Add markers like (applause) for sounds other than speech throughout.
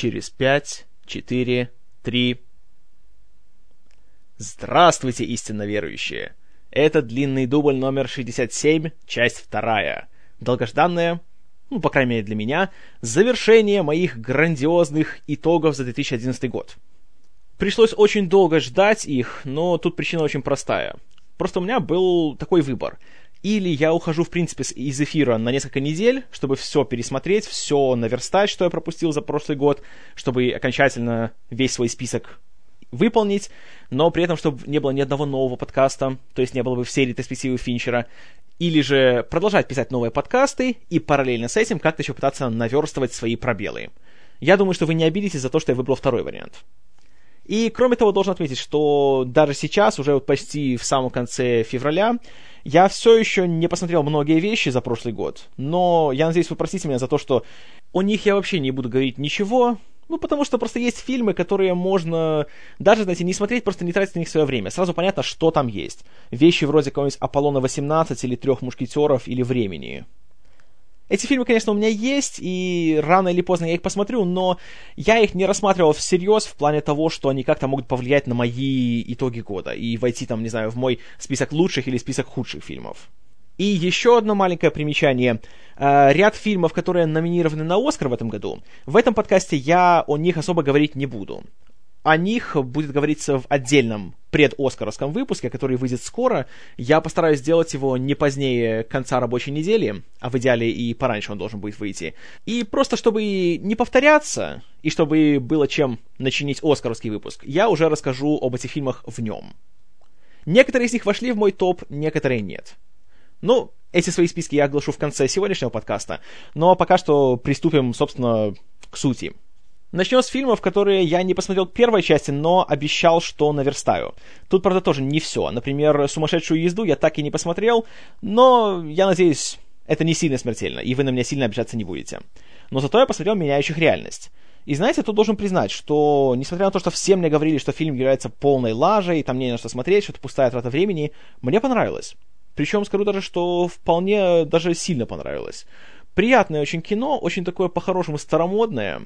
через пять, четыре, три. Здравствуйте, истинно верующие! Это длинный дубль номер 67, часть вторая. Долгожданная, ну, по крайней мере для меня, завершение моих грандиозных итогов за 2011 год. Пришлось очень долго ждать их, но тут причина очень простая. Просто у меня был такой выбор. Или я ухожу, в принципе, из эфира на несколько недель, чтобы все пересмотреть, все наверстать, что я пропустил за прошлый год, чтобы окончательно весь свой список выполнить, но при этом, чтобы не было ни одного нового подкаста, то есть не было бы всей ретроспективы Финчера, или же продолжать писать новые подкасты и параллельно с этим как-то еще пытаться наверстывать свои пробелы. Я думаю, что вы не обидитесь за то, что я выбрал второй вариант. И кроме того, должен отметить, что даже сейчас, уже вот почти в самом конце февраля, я все еще не посмотрел многие вещи за прошлый год, но я надеюсь, вы простите меня за то, что о них я вообще не буду говорить ничего, ну, потому что просто есть фильмы, которые можно даже, знаете, не смотреть, просто не тратить на них свое время. Сразу понятно, что там есть. Вещи вроде какого-нибудь Аполлона 18 или Трех мушкетеров или Времени. Эти фильмы, конечно, у меня есть, и рано или поздно я их посмотрю, но я их не рассматривал всерьез в плане того, что они как-то могут повлиять на мои итоги года и войти там, не знаю, в мой список лучших или список худших фильмов. И еще одно маленькое примечание. Э, ряд фильмов, которые номинированы на Оскар в этом году, в этом подкасте я о них особо говорить не буду о них будет говориться в отдельном предоскаровском выпуске, который выйдет скоро. Я постараюсь сделать его не позднее конца рабочей недели, а в идеале и пораньше он должен будет выйти. И просто чтобы не повторяться, и чтобы было чем начинить оскаровский выпуск, я уже расскажу об этих фильмах в нем. Некоторые из них вошли в мой топ, некоторые нет. Ну, эти свои списки я оглашу в конце сегодняшнего подкаста, но пока что приступим, собственно, к сути. Начнем с фильмов, которые я не посмотрел первой части, но обещал, что наверстаю. Тут, правда, тоже не все. Например, «Сумасшедшую езду» я так и не посмотрел, но я надеюсь, это не сильно смертельно, и вы на меня сильно обижаться не будете. Но зато я посмотрел «Меняющих реальность». И знаете, тут должен признать, что, несмотря на то, что все мне говорили, что фильм является полной лажей, там не на что смотреть, что это пустая трата времени, мне понравилось. Причем скажу даже, что вполне даже сильно понравилось. Приятное очень кино, очень такое по-хорошему старомодное.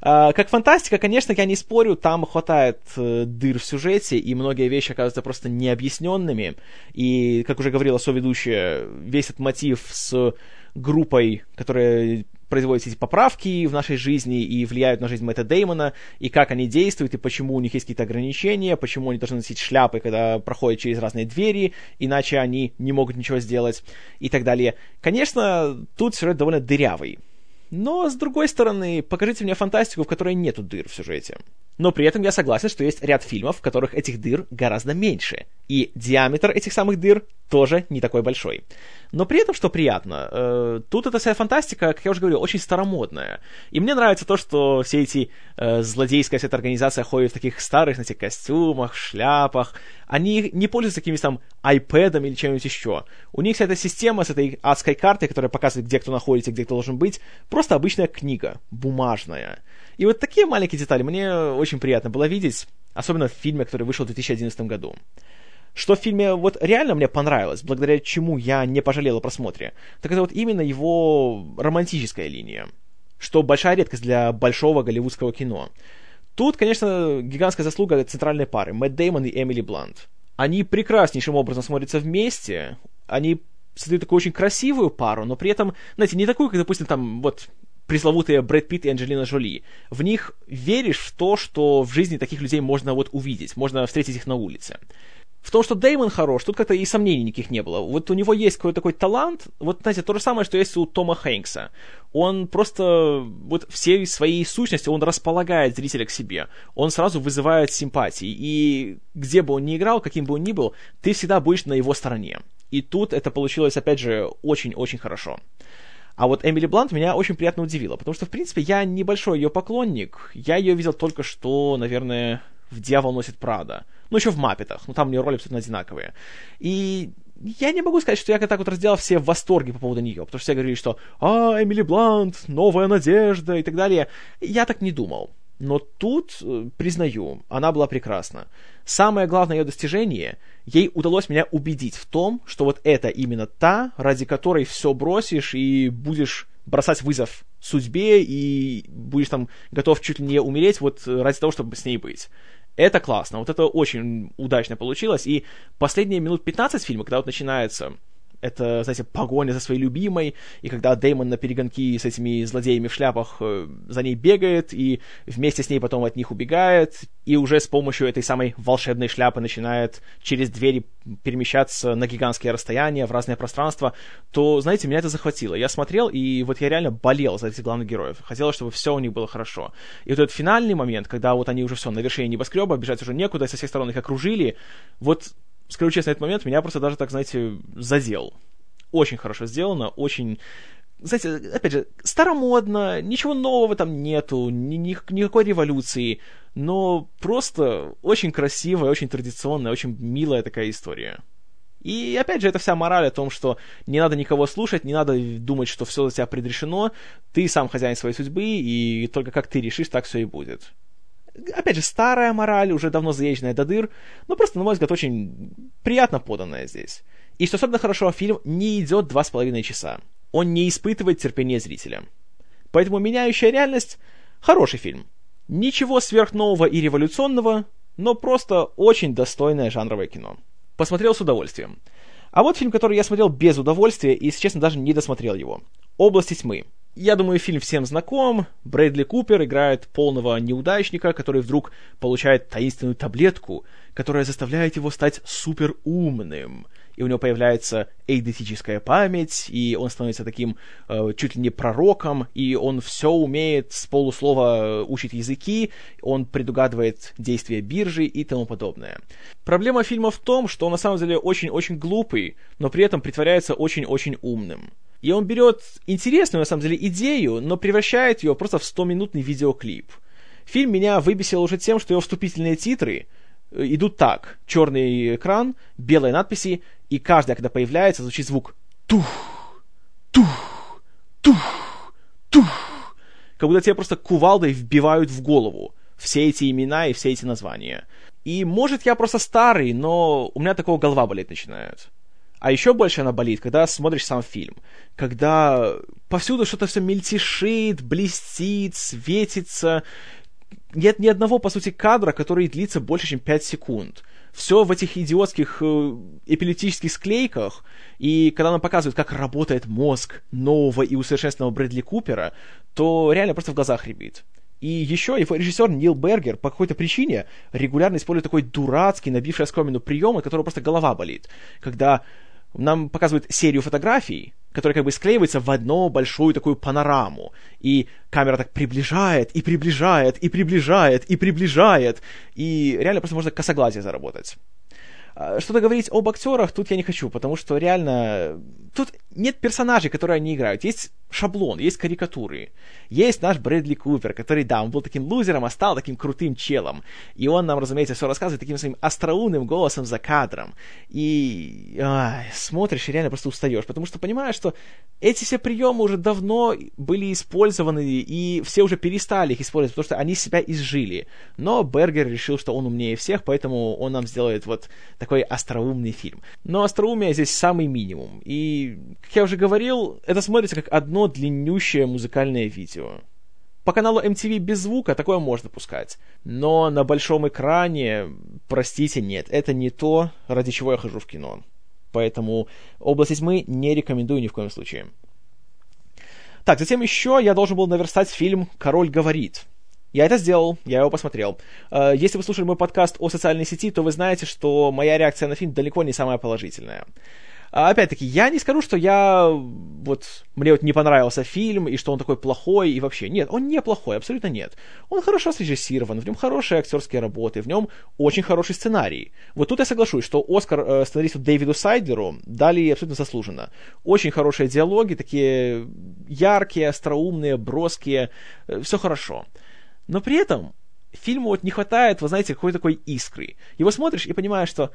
А, как фантастика, конечно, я не спорю, там хватает э, дыр в сюжете, и многие вещи оказываются просто необъясненными. И, как уже говорила соведущая, весь этот мотив с группой, которая производят эти поправки в нашей жизни и влияют на жизнь Мэтта Деймона, и как они действуют, и почему у них есть какие-то ограничения, почему они должны носить шляпы, когда проходят через разные двери, иначе они не могут ничего сделать, и так далее. Конечно, тут сюжет довольно дырявый. Но, с другой стороны, покажите мне фантастику, в которой нету дыр в сюжете. Но при этом я согласен, что есть ряд фильмов, в которых этих дыр гораздо меньше. И диаметр этих самых дыр тоже не такой большой. Но при этом, что приятно, э, тут эта вся фантастика, как я уже говорил, очень старомодная. И мне нравится то, что все эти э, злодейская вся эта организация ходит в таких старых, знаете, костюмах, шляпах. Они не пользуются какими-то там айпэдами или чем-нибудь еще. У них вся эта система с этой адской картой, которая показывает, где кто находится, где кто должен быть, просто обычная книга, бумажная. И вот такие маленькие детали мне очень приятно было видеть, особенно в фильме, который вышел в 2011 году. Что в фильме вот реально мне понравилось, благодаря чему я не пожалел о просмотре, так это вот именно его романтическая линия, что большая редкость для большого голливудского кино. Тут, конечно, гигантская заслуга центральной пары, Мэтт Деймон и Эмили Блант. Они прекраснейшим образом смотрятся вместе, они создают такую очень красивую пару, но при этом, знаете, не такую, как, допустим, там, вот, пресловутые Брэд Питт и Анджелина Джоли. В них веришь в то, что в жизни таких людей можно вот увидеть, можно встретить их на улице. В том, что Деймон хорош, тут как-то и сомнений никаких не было. Вот у него есть какой-то такой талант, вот, знаете, то же самое, что есть у Тома Хэнкса. Он просто, вот всей своей сущности, он располагает зрителя к себе. Он сразу вызывает симпатии. И где бы он ни играл, каким бы он ни был, ты всегда будешь на его стороне. И тут это получилось, опять же, очень-очень хорошо. А вот Эмили Блант меня очень приятно удивила, потому что, в принципе, я небольшой ее поклонник. Я ее видел только что, наверное, в «Дьявол носит Прада». Ну, еще в «Маппетах», ну, там у нее роли абсолютно одинаковые. И я не могу сказать, что я так вот разделал все в восторге по поводу нее, потому что все говорили, что «А, Эмили Блант, новая надежда» и так далее. Я так не думал. Но тут, э, признаю, она была прекрасна. Самое главное ее достижение, ей удалось меня убедить в том, что вот это именно та, ради которой все бросишь и будешь бросать вызов судьбе и будешь там готов чуть ли не умереть вот ради того, чтобы с ней быть. Это классно, вот это очень удачно получилось, и последние минут 15 фильма, когда вот начинается это, знаете, погоня за своей любимой, и когда Дэймон на перегонки с этими злодеями в шляпах э, за ней бегает, и вместе с ней потом от них убегает, и уже с помощью этой самой волшебной шляпы начинает через двери перемещаться на гигантские расстояния, в разные пространства, то, знаете, меня это захватило. Я смотрел, и вот я реально болел за этих главных героев. Хотелось, чтобы все у них было хорошо. И вот этот финальный момент, когда вот они уже все на вершине небоскреба, бежать уже некуда, со всех сторон их окружили, вот скажу честно, этот момент меня просто даже так, знаете, задел. Очень хорошо сделано, очень знаете, опять же, старомодно, ничего нового там нету, ни, ни, никакой революции, но просто очень красивая, очень традиционная, очень милая такая история. И опять же, это вся мораль о том, что не надо никого слушать, не надо думать, что все за тебя предрешено, ты сам хозяин своей судьбы, и только как ты решишь, так все и будет опять же, старая мораль, уже давно заезженная до дыр, но просто, на мой взгляд, очень приятно поданная здесь. И что особенно хорошо, фильм не идет два с половиной часа. Он не испытывает терпения зрителя. Поэтому «Меняющая реальность» — хороший фильм. Ничего сверхнового и революционного, но просто очень достойное жанровое кино. Посмотрел с удовольствием. А вот фильм, который я смотрел без удовольствия и, если честно, даже не досмотрел его. «Области тьмы». Я думаю, фильм всем знаком. Брэдли Купер играет полного неудачника, который вдруг получает таинственную таблетку, которая заставляет его стать суперумным. И у него появляется эйдетическая память, и он становится таким э, чуть ли не пророком, и он все умеет с полуслова учить языки, он предугадывает действия биржи и тому подобное. Проблема фильма в том, что он на самом деле очень-очень глупый, но при этом притворяется очень-очень умным. И он берет интересную, на самом деле, идею, но превращает ее просто в 100-минутный видеоклип. Фильм меня выбесил уже тем, что его вступительные титры э, идут так. Черный экран, белые надписи, и каждая, когда появляется, звучит звук тух, тух, тух, тух. Как будто тебе просто кувалдой вбивают в голову все эти имена и все эти названия. И может я просто старый, но у меня такого голова болеть начинает. А еще больше она болит, когда смотришь сам фильм. Когда повсюду что-то все мельтешит, блестит, светится. Нет ни одного, по сути, кадра, который длится больше, чем 5 секунд. Все в этих идиотских э, эпилептических склейках, и когда нам показывают, как работает мозг нового и усовершенствованного Брэдли Купера, то реально просто в глазах рябит. И еще его режиссер Нил Бергер по какой-то причине регулярно использует такой дурацкий, набивший оскомину прием, от которого просто голова болит. Когда нам показывают серию фотографий, которые как бы склеиваются в одну большую такую панораму. И камера так приближает, и приближает, и приближает, и приближает. И реально просто можно косоглазие заработать. А, что-то говорить об актерах тут я не хочу, потому что реально тут нет персонажей, которые они играют. Есть шаблон, есть карикатуры. Есть наш Брэдли Купер, который, да, он был таким лузером, а стал таким крутым челом. И он нам, разумеется, все рассказывает таким своим остроумным голосом за кадром. И ай, смотришь и реально просто устаешь, потому что понимаешь, что эти все приемы уже давно были использованы, и все уже перестали их использовать, потому что они себя изжили. Но Бергер решил, что он умнее всех, поэтому он нам сделает вот такой остроумный фильм. Но остроумие здесь самый минимум. И, как я уже говорил, это смотрится как одно длиннющее музыкальное видео. По каналу MTV без звука такое можно пускать. Но на большом экране, простите, нет, это не то, ради чего я хожу в кино. Поэтому «Область тьмы» не рекомендую ни в коем случае. Так, затем еще я должен был наверстать фильм «Король говорит». Я это сделал, я его посмотрел. Э, если вы слушали мой подкаст о социальной сети, то вы знаете, что моя реакция на фильм далеко не самая положительная. А, опять-таки, я не скажу, что я вот мне вот не понравился фильм и что он такой плохой и вообще нет, он не плохой, абсолютно нет. Он хорошо срежиссирован, в нем хорошие актерские работы, в нем очень хороший сценарий. Вот тут я соглашусь, что Оскар э, сценаристу Дэвиду Сайдеру дали абсолютно заслуженно. Очень хорошие диалоги, такие яркие, остроумные, броские, э, все хорошо. Но при этом фильму вот не хватает, вы знаете, какой-то такой искры. Его смотришь и понимаешь, что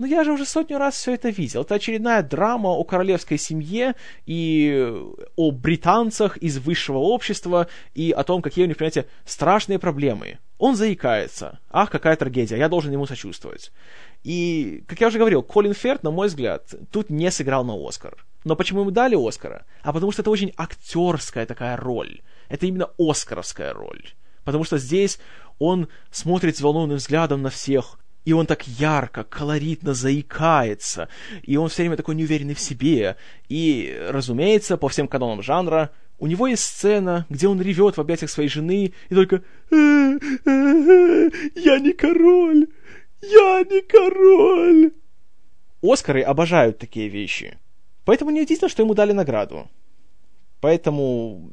ну я же уже сотню раз все это видел. Это очередная драма о королевской семье и о британцах из высшего общества и о том, какие у них, понимаете, страшные проблемы. Он заикается. Ах, какая трагедия, я должен ему сочувствовать. И, как я уже говорил, Колин Ферт, на мой взгляд, тут не сыграл на Оскар. Но почему ему дали Оскара? А потому что это очень актерская такая роль. Это именно оскаровская роль. Потому что здесь он смотрит взволнованным взглядом на всех, и он так ярко, колоритно заикается, и он все время такой неуверенный в себе. И, разумеется, по всем канонам жанра, у него есть сцена, где он ревет в объятиях своей жены и только «Я не король! Я не король!» Оскары обожают такие вещи. Поэтому неудивительно, что ему дали награду. Поэтому...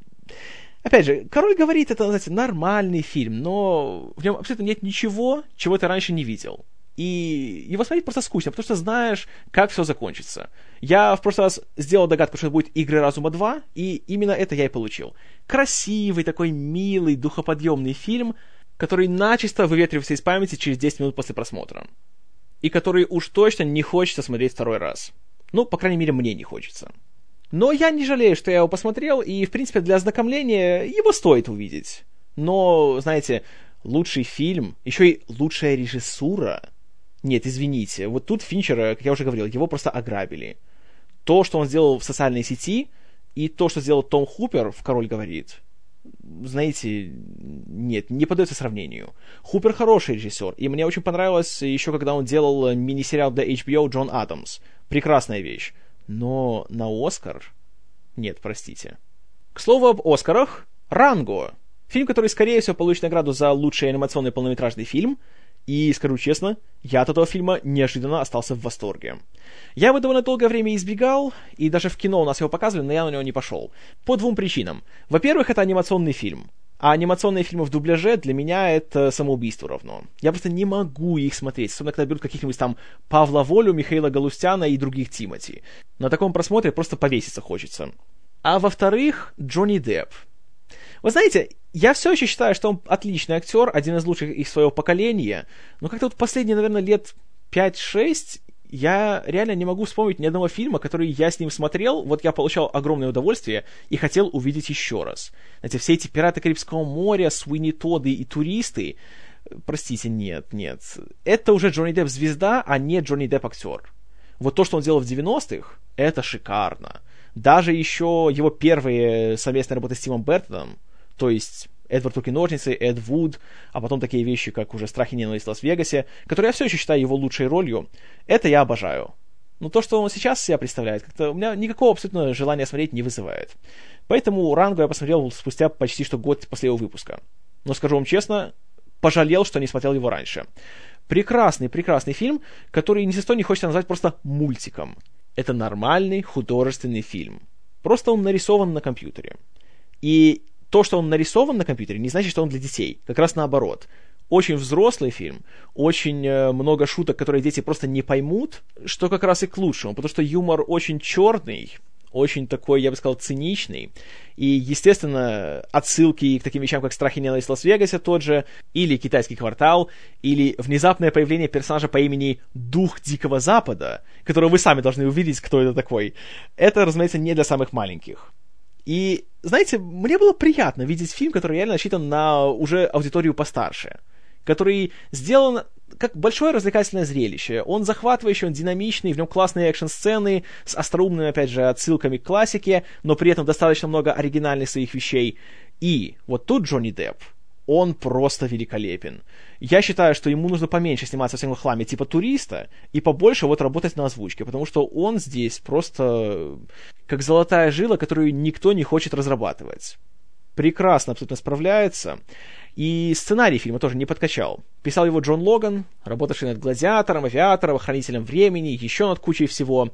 Опять же, «Король говорит» — это, знаете, нормальный фильм, но в нем абсолютно нет ничего, чего ты раньше не видел. И его смотреть просто скучно, потому что знаешь, как все закончится. Я в прошлый раз сделал догадку, что это будет «Игры разума 2», и именно это я и получил. Красивый, такой милый, духоподъемный фильм, который начисто выветривается из памяти через 10 минут после просмотра. И который уж точно не хочется смотреть второй раз. Ну, по крайней мере, мне не хочется. Но я не жалею, что я его посмотрел, и, в принципе, для ознакомления его стоит увидеть. Но, знаете, лучший фильм, еще и лучшая режиссура — нет, извините, вот тут Финчера, как я уже говорил, его просто ограбили. То, что он сделал в социальной сети, и то, что сделал Том Хупер в «Король говорит», знаете, нет, не подается сравнению. Хупер хороший режиссер, и мне очень понравилось еще, когда он делал мини-сериал для HBO «Джон Адамс». Прекрасная вещь. Но на Оскар... Нет, простите. К слову об Оскарах, «Ранго». Фильм, который, скорее всего, получит награду за лучший анимационный полнометражный фильм — и, скажу честно, я от этого фильма неожиданно остался в восторге. Я его довольно долгое время избегал, и даже в кино у нас его показывали, но я на него не пошел. По двум причинам. Во-первых, это анимационный фильм. А анимационные фильмы в дубляже для меня это самоубийство равно. Я просто не могу их смотреть, особенно когда берут каких-нибудь там Павла Волю, Михаила Галустяна и других Тимати. На таком просмотре просто повеситься хочется. А во-вторых, Джонни Депп. Вы знаете, я все еще считаю, что он отличный актер, один из лучших из своего поколения, но как-то вот последние, наверное, лет 5-6 я реально не могу вспомнить ни одного фильма, который я с ним смотрел, вот я получал огромное удовольствие и хотел увидеть еще раз. Знаете, все эти «Пираты Карибского моря», «Суини Тоды» и «Туристы», простите, нет, нет. Это уже Джонни Депп звезда, а не Джонни Депп актер. Вот то, что он делал в 90-х, это шикарно. Даже еще его первые совместные работы с Тимом Бертоном, то есть Эдвард Руки-ножницы, Эд Вуд, а потом такие вещи, как уже «Страх и ненависть в Лас-Вегасе», которые я все еще считаю его лучшей ролью, это я обожаю. Но то, что он сейчас себя представляет, как-то у меня никакого абсолютно желания смотреть не вызывает. Поэтому «Ранго» я посмотрел спустя почти что год после его выпуска. Но скажу вам честно, пожалел, что не смотрел его раньше. Прекрасный, прекрасный фильм, который ни за что не хочется назвать просто мультиком. Это нормальный художественный фильм. Просто он нарисован на компьютере. И то, что он нарисован на компьютере, не значит, что он для детей. Как раз наоборот. Очень взрослый фильм, очень э, много шуток, которые дети просто не поймут, что как раз и к лучшему, потому что юмор очень черный, очень такой, я бы сказал, циничный. И, естественно, отсылки к таким вещам, как «Страх и ненависть Лас-Вегасе» тот же, или «Китайский квартал», или внезапное появление персонажа по имени Дух Дикого Запада, которого вы сами должны увидеть, кто это такой. Это, разумеется, не для самых маленьких. И, знаете, мне было приятно видеть фильм, который реально рассчитан на уже аудиторию постарше, который сделан как большое развлекательное зрелище. Он захватывающий, он динамичный, в нем классные экшн-сцены с остроумными, опять же, отсылками к классике, но при этом достаточно много оригинальных своих вещей. И вот тут Джонни Депп, он просто великолепен. Я считаю, что ему нужно поменьше сниматься в всяком хламе типа туриста и побольше вот работать на озвучке, потому что он здесь просто как золотая жила, которую никто не хочет разрабатывать. Прекрасно абсолютно справляется. И сценарий фильма тоже не подкачал. Писал его Джон Логан, работавший над «Гладиатором», «Авиатором», «Хранителем времени», еще над кучей всего.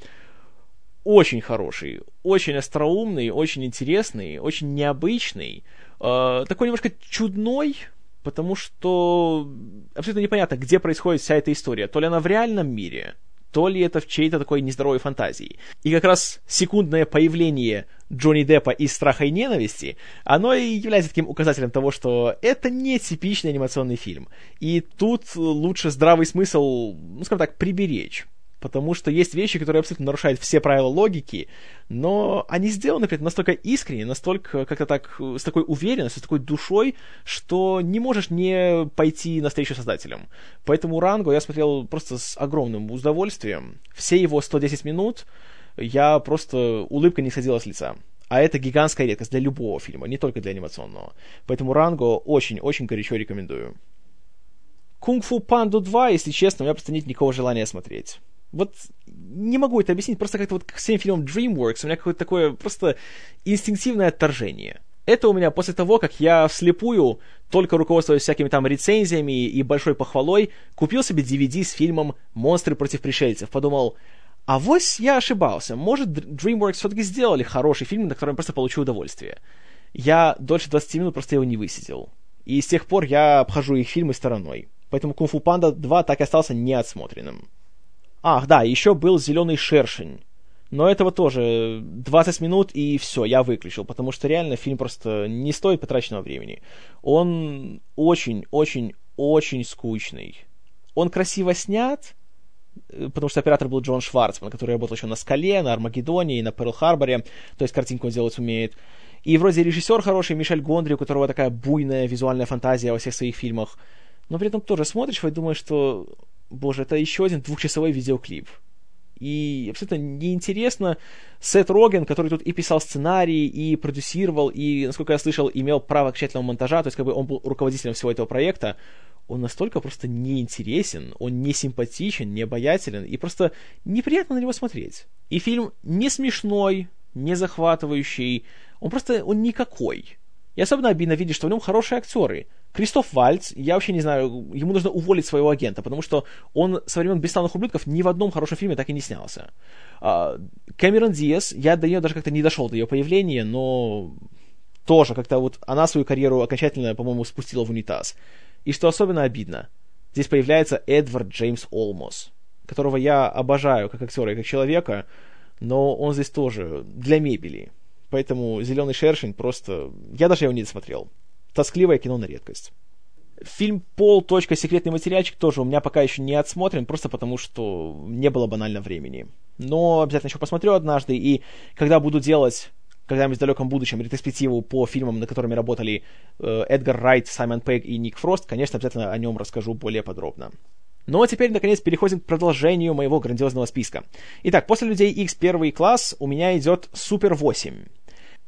Очень хороший, очень остроумный, очень интересный, очень необычный э, такой немножко чудной, потому что абсолютно непонятно, где происходит вся эта история. То ли она в реальном мире, то ли это в чьей-то такой нездоровой фантазии. И как раз секундное появление Джонни Деппа из «Страха и ненависти», оно и является таким указателем того, что это не типичный анимационный фильм. И тут лучше здравый смысл, ну, скажем так, приберечь потому что есть вещи, которые абсолютно нарушают все правила логики, но они сделаны при этом настолько искренне, настолько как-то так, с такой уверенностью, с такой душой, что не можешь не пойти навстречу создателям. Поэтому Ранго я смотрел просто с огромным удовольствием. Все его 110 минут, я просто... улыбка не сходила с лица. А это гигантская редкость для любого фильма, не только для анимационного. Поэтому Ранго очень-очень горячо рекомендую. Кунг-фу Панду 2, если честно, у меня просто нет никакого желания смотреть. Вот не могу это объяснить, просто как-то вот к всем фильмам DreamWorks у меня какое-то такое просто инстинктивное отторжение. Это у меня после того, как я вслепую, только руководствуясь всякими там рецензиями и большой похвалой, купил себе DVD с фильмом «Монстры против пришельцев». Подумал, а вось я ошибался. Может, DreamWorks все-таки сделали хороший фильм, на котором я просто получу удовольствие. Я дольше 20 минут просто его не высидел. И с тех пор я обхожу их фильмы стороной. Поэтому Кунг-фу Панда 2 так и остался неотсмотренным. Ах, да, еще был «Зеленый шершень». Но этого тоже 20 минут и все, я выключил, потому что реально фильм просто не стоит потраченного времени. Он очень-очень-очень скучный. Он красиво снят, э, потому что оператор был Джон Шварцман, который работал еще на «Скале», на «Армагеддоне» и на «Перл-Харборе», то есть картинку он делать умеет. И вроде режиссер хороший, Мишель Гондри, у которого такая буйная визуальная фантазия во всех своих фильмах. Но при этом тоже смотришь и думаешь, что, боже, это еще один двухчасовой видеоклип и абсолютно неинтересно. Сет Роген, который тут и писал сценарий, и продюсировал, и, насколько я слышал, имел право окончательного монтажа, то есть как бы он был руководителем всего этого проекта, он настолько просто неинтересен, он не симпатичен, не обаятелен, и просто неприятно на него смотреть. И фильм не смешной, не захватывающий, он просто, он никакой. И особенно обидно видеть, что в нем хорошие актеры. Кристоф Вальц, я вообще не знаю, ему нужно уволить своего агента, потому что он со времен «Бесславных ублюдков» ни в одном хорошем фильме так и не снялся. А, Кэмерон Диас, я до нее даже как-то не дошел, до ее появления, но тоже как-то вот она свою карьеру окончательно, по-моему, спустила в унитаз. И что особенно обидно, здесь появляется Эдвард Джеймс Олмос, которого я обожаю как актера и как человека, но он здесь тоже для мебели. Поэтому «Зеленый шершень» просто... Я даже его не досмотрел тоскливое кино на редкость. Фильм «Пол. Секретный материальчик» тоже у меня пока еще не отсмотрен, просто потому что не было банально времени. Но обязательно еще посмотрю однажды, и когда буду делать когда-нибудь в далеком будущем ретроспективу по фильмам, на которыми работали э, Эдгар Райт, Саймон Пегг и Ник Фрост, конечно, обязательно о нем расскажу более подробно. Ну а теперь, наконец, переходим к продолжению моего грандиозного списка. Итак, после «Людей X первый класс» у меня идет «Супер 8».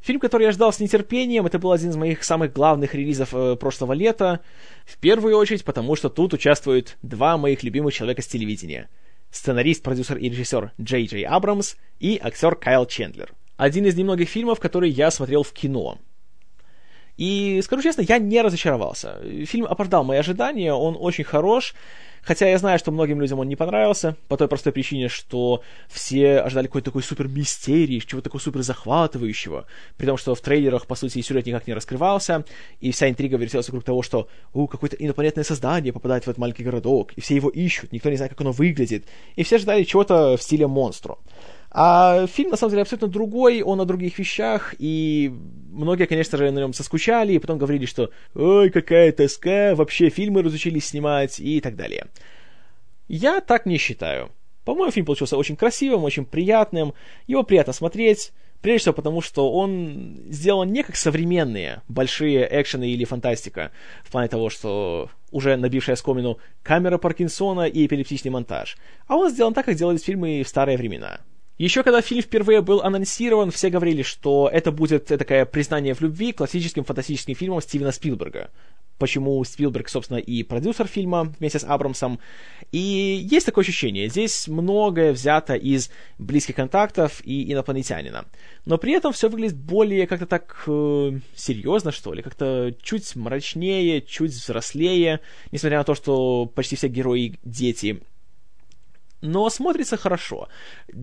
Фильм, который я ждал с нетерпением, это был один из моих самых главных релизов э, прошлого лета. В первую очередь, потому что тут участвуют два моих любимых человека с телевидения. Сценарист, продюсер и режиссер Джей Джей Абрамс и актер Кайл Чендлер. Один из немногих фильмов, которые я смотрел в кино. И, скажу честно, я не разочаровался. Фильм оправдал мои ожидания, он очень хорош. Хотя я знаю, что многим людям он не понравился, по той простой причине, что все ожидали какой-то такой супер мистерии, чего-то такого супер захватывающего, при том, что в трейлерах, по сути, сюжет никак не раскрывался, и вся интрига вертелась вокруг того, что у какое-то инопланетное создание попадает в этот маленький городок, и все его ищут, никто не знает, как оно выглядит, и все ожидали чего-то в стиле монстра. А фильм, на самом деле, абсолютно другой, он о других вещах, и многие, конечно же, на нем соскучали, и потом говорили, что «Ой, какая тоска, вообще фильмы разучились снимать» и так далее. Я так не считаю. По-моему, фильм получился очень красивым, очень приятным, его приятно смотреть, прежде всего потому, что он сделан не как современные большие экшены или фантастика, в плане того, что уже набившая скомину камера Паркинсона и эпилептичный монтаж, а он сделан так, как делались фильмы в старые времена – еще когда фильм впервые был анонсирован, все говорили, что это будет такое признание в любви классическим фантастическим фильмом Стивена Спилберга. Почему Спилберг, собственно, и продюсер фильма вместе с Абрамсом. И есть такое ощущение, здесь многое взято из близких контактов и инопланетянина. Но при этом все выглядит более как-то так э, серьезно, что ли, как-то чуть мрачнее, чуть взрослее, несмотря на то, что почти все герои дети но смотрится хорошо.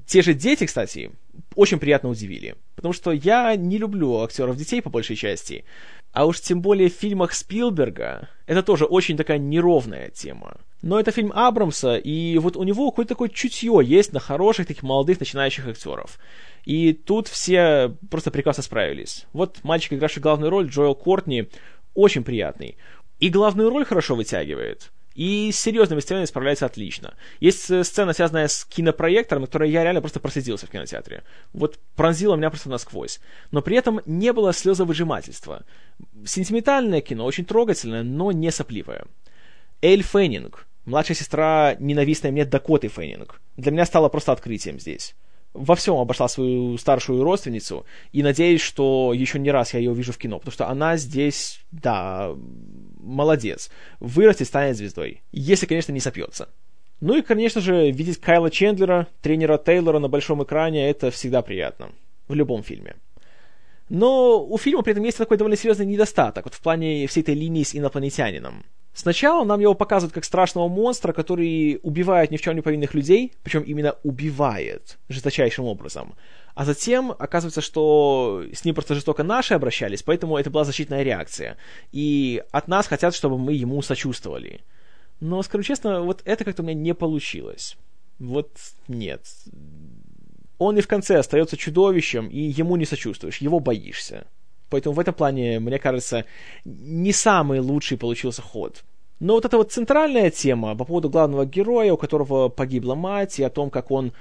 Те же дети, кстати, очень приятно удивили. Потому что я не люблю актеров детей по большей части. А уж тем более в фильмах Спилберга это тоже очень такая неровная тема. Но это фильм Абрамса, и вот у него какое-то такое чутье есть на хороших таких молодых начинающих актеров. И тут все просто прекрасно справились. Вот мальчик, игравший главную роль, Джоэл Кортни, очень приятный. И главную роль хорошо вытягивает. И с серьезными сценами справляется отлично. Есть э, сцена, связанная с кинопроектором, которой я реально просто просиделся в кинотеатре. Вот пронзила меня просто насквозь. Но при этом не было слезовыжимательства. Сентиментальное кино, очень трогательное, но не сопливое. Эль Феннинг, младшая сестра ненавистной мне Дакоты Феннинг, для меня стала просто открытием здесь. во всем обошла свою старшую родственницу, и надеюсь, что еще не раз я ее увижу в кино, потому что она здесь, да, молодец. Вырастет, станет звездой. Если, конечно, не сопьется. Ну и, конечно же, видеть Кайла Чендлера, тренера Тейлора на большом экране, это всегда приятно. В любом фильме. Но у фильма при этом есть такой довольно серьезный недостаток вот в плане всей этой линии с инопланетянином. Сначала нам его показывают как страшного монстра, который убивает ни в чем не повинных людей, причем именно убивает жесточайшим образом. А затем оказывается, что с ним просто жестоко наши обращались, поэтому это была защитная реакция. И от нас хотят, чтобы мы ему сочувствовали. Но, скажу честно, вот это как-то у меня не получилось. Вот нет. Он и в конце остается чудовищем, и ему не сочувствуешь, его боишься. Поэтому в этом плане, мне кажется, не самый лучший получился ход. Но вот эта вот центральная тема по поводу главного героя, у которого погибла мать, и о том, как он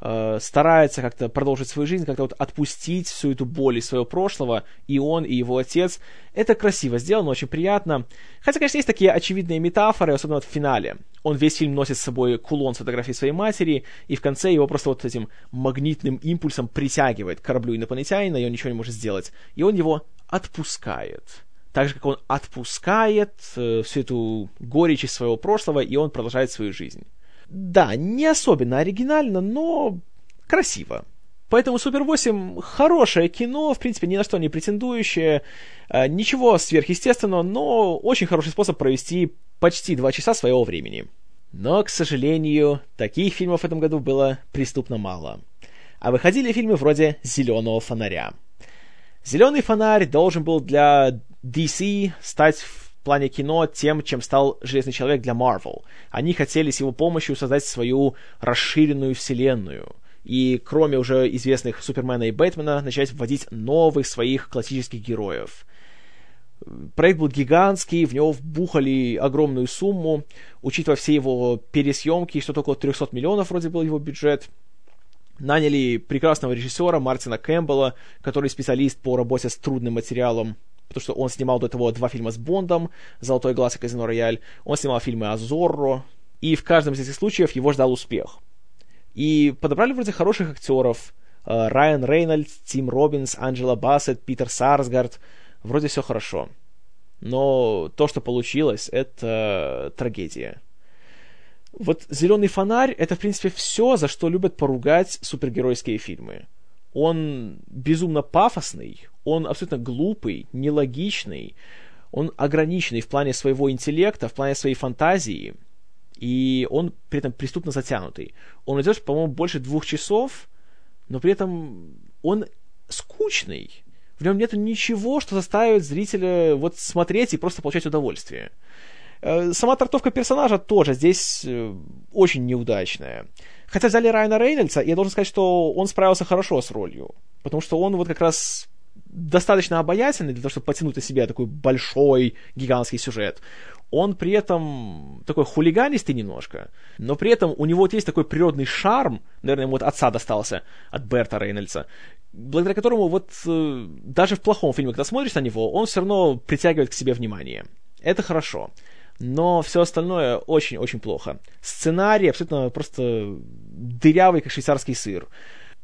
э, старается как-то продолжить свою жизнь, как-то вот отпустить всю эту боль из своего прошлого, и он, и его отец. Это красиво сделано, очень приятно. Хотя, конечно, есть такие очевидные метафоры, особенно в финале. Он весь фильм носит с собой кулон с фотографией своей матери, и в конце его просто вот этим магнитным импульсом притягивает к кораблю инопланетянина, и он ничего не может сделать. И он его отпускает так же, как он отпускает э, всю эту горечь из своего прошлого, и он продолжает свою жизнь. Да, не особенно оригинально, но красиво. Поэтому Супер 8 хорошее кино, в принципе, ни на что не претендующее, э, ничего сверхъестественного, но очень хороший способ провести почти два часа своего времени. Но, к сожалению, таких фильмов в этом году было преступно мало. А выходили фильмы вроде «Зеленого фонаря». «Зеленый фонарь» должен был для DC стать плане кино тем, чем стал Железный Человек для Marvel. Они хотели с его помощью создать свою расширенную вселенную. И кроме уже известных Супермена и Бэтмена, начать вводить новых своих классических героев. Проект был гигантский, в него вбухали огромную сумму, учитывая все его пересъемки, что-то около 300 миллионов вроде был его бюджет. Наняли прекрасного режиссера Мартина Кэмпбелла, который специалист по работе с трудным материалом потому что он снимал до этого два фильма с Бондом, «Золотой глаз» и «Казино Рояль», он снимал фильмы о Зорро, и в каждом из этих случаев его ждал успех. И подобрали вроде хороших актеров, э, Райан Рейнольдс, Тим Робинс, Анджела Бассет, Питер Сарсгард, вроде все хорошо. Но то, что получилось, это трагедия. Вот «Зеленый фонарь» — это, в принципе, все, за что любят поругать супергеройские фильмы. Он безумно пафосный, он абсолютно глупый, нелогичный, он ограниченный в плане своего интеллекта, в плане своей фантазии, и он при этом преступно затянутый. Он идет, по-моему, больше двух часов, но при этом он скучный. В нем нет ничего, что заставит зрителя вот смотреть и просто получать удовольствие. Э, сама трактовка персонажа тоже здесь э, очень неудачная. Хотя взяли Райана Рейнольдса, я должен сказать, что он справился хорошо с ролью. Потому что он вот как раз достаточно обаятельный для того, чтобы потянуть на себя такой большой, гигантский сюжет. Он при этом такой хулиганистый немножко, но при этом у него вот есть такой природный шарм, наверное, ему от отца достался, от Берта Рейнольдса, благодаря которому вот э, даже в плохом фильме, когда смотришь на него, он все равно притягивает к себе внимание. Это хорошо но все остальное очень-очень плохо. Сценарий абсолютно просто дырявый, как швейцарский сыр.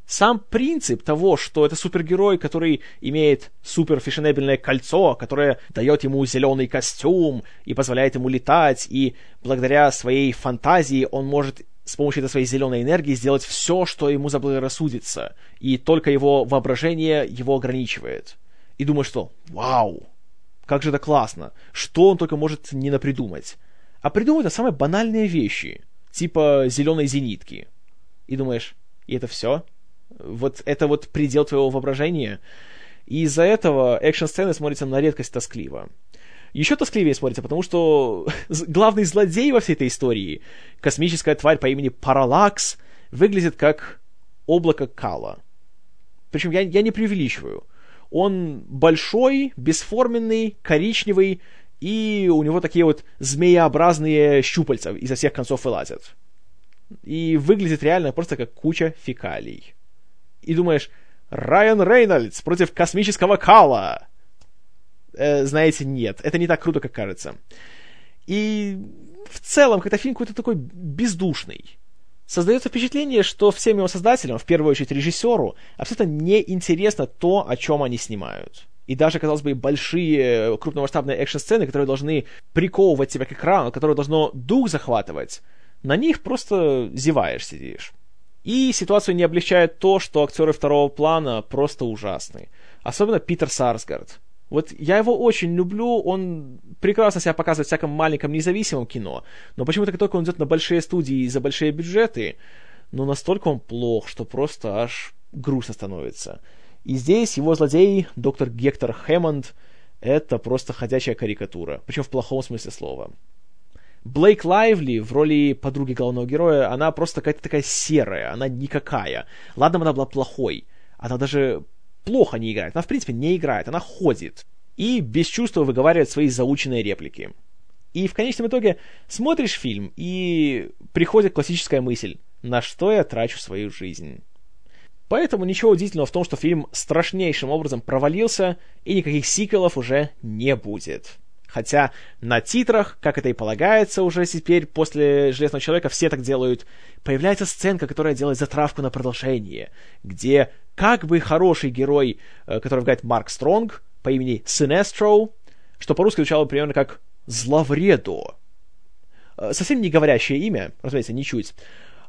Сам принцип того, что это супергерой, который имеет суперфешенебельное кольцо, которое дает ему зеленый костюм и позволяет ему летать, и благодаря своей фантазии он может с помощью этой своей зеленой энергии сделать все, что ему заблагорассудится, и только его воображение его ограничивает. И думаешь, что «Вау! Как же это классно! Что он только может не напридумать? А придумывает на самые банальные вещи, типа зеленой зенитки. И думаешь, и это все? Вот это вот предел твоего воображения? И из-за этого экшн-сцены смотрятся на редкость тоскливо. Еще тоскливее смотрится, потому что (laughs) главный злодей во всей этой истории, космическая тварь по имени Паралакс, выглядит как облако кала. Причем я, я не преувеличиваю. Он большой, бесформенный, коричневый, и у него такие вот змееобразные щупальца изо всех концов вылазят. И выглядит реально просто как куча фекалий. И думаешь, Райан Рейнольдс против космического Кала! Э, знаете, нет, это не так круто, как кажется. И в целом, как-то фильм какой-то такой бездушный. Создается впечатление, что всем его создателям, в первую очередь режиссеру, абсолютно неинтересно то, о чем они снимают. И даже, казалось бы, большие крупномасштабные экшн-сцены, которые должны приковывать тебя к экрану, которые должно дух захватывать, на них просто зеваешь, сидишь. И ситуацию не облегчает то, что актеры второго плана просто ужасны. Особенно Питер Сарсгард. Вот я его очень люблю, он прекрасно себя показывает в всяком маленьком независимом кино, но почему-то как только он идет на большие студии и за большие бюджеты, ну настолько он плох, что просто аж грустно становится. И здесь его злодей, доктор Гектор Хэммонд, это просто ходячая карикатура, причем в плохом смысле слова. Блейк Лайвли в роли подруги главного героя, она просто какая-то такая серая, она никакая. Ладно, она была плохой, она даже плохо не играет. Она, в принципе, не играет, она ходит. И без чувства выговаривает свои заученные реплики. И в конечном итоге смотришь фильм, и приходит классическая мысль, на что я трачу свою жизнь. Поэтому ничего удивительного в том, что фильм страшнейшим образом провалился, и никаких сиквелов уже не будет. Хотя на титрах, как это и полагается уже теперь после «Железного человека», все так делают, появляется сценка, которая делает затравку на продолжение, где как бы хороший герой, э, который играет Марк Стронг, по имени Sinestro, что по-русски звучало примерно как «Зловредо». Э, совсем не говорящее имя, разумеется, ничуть.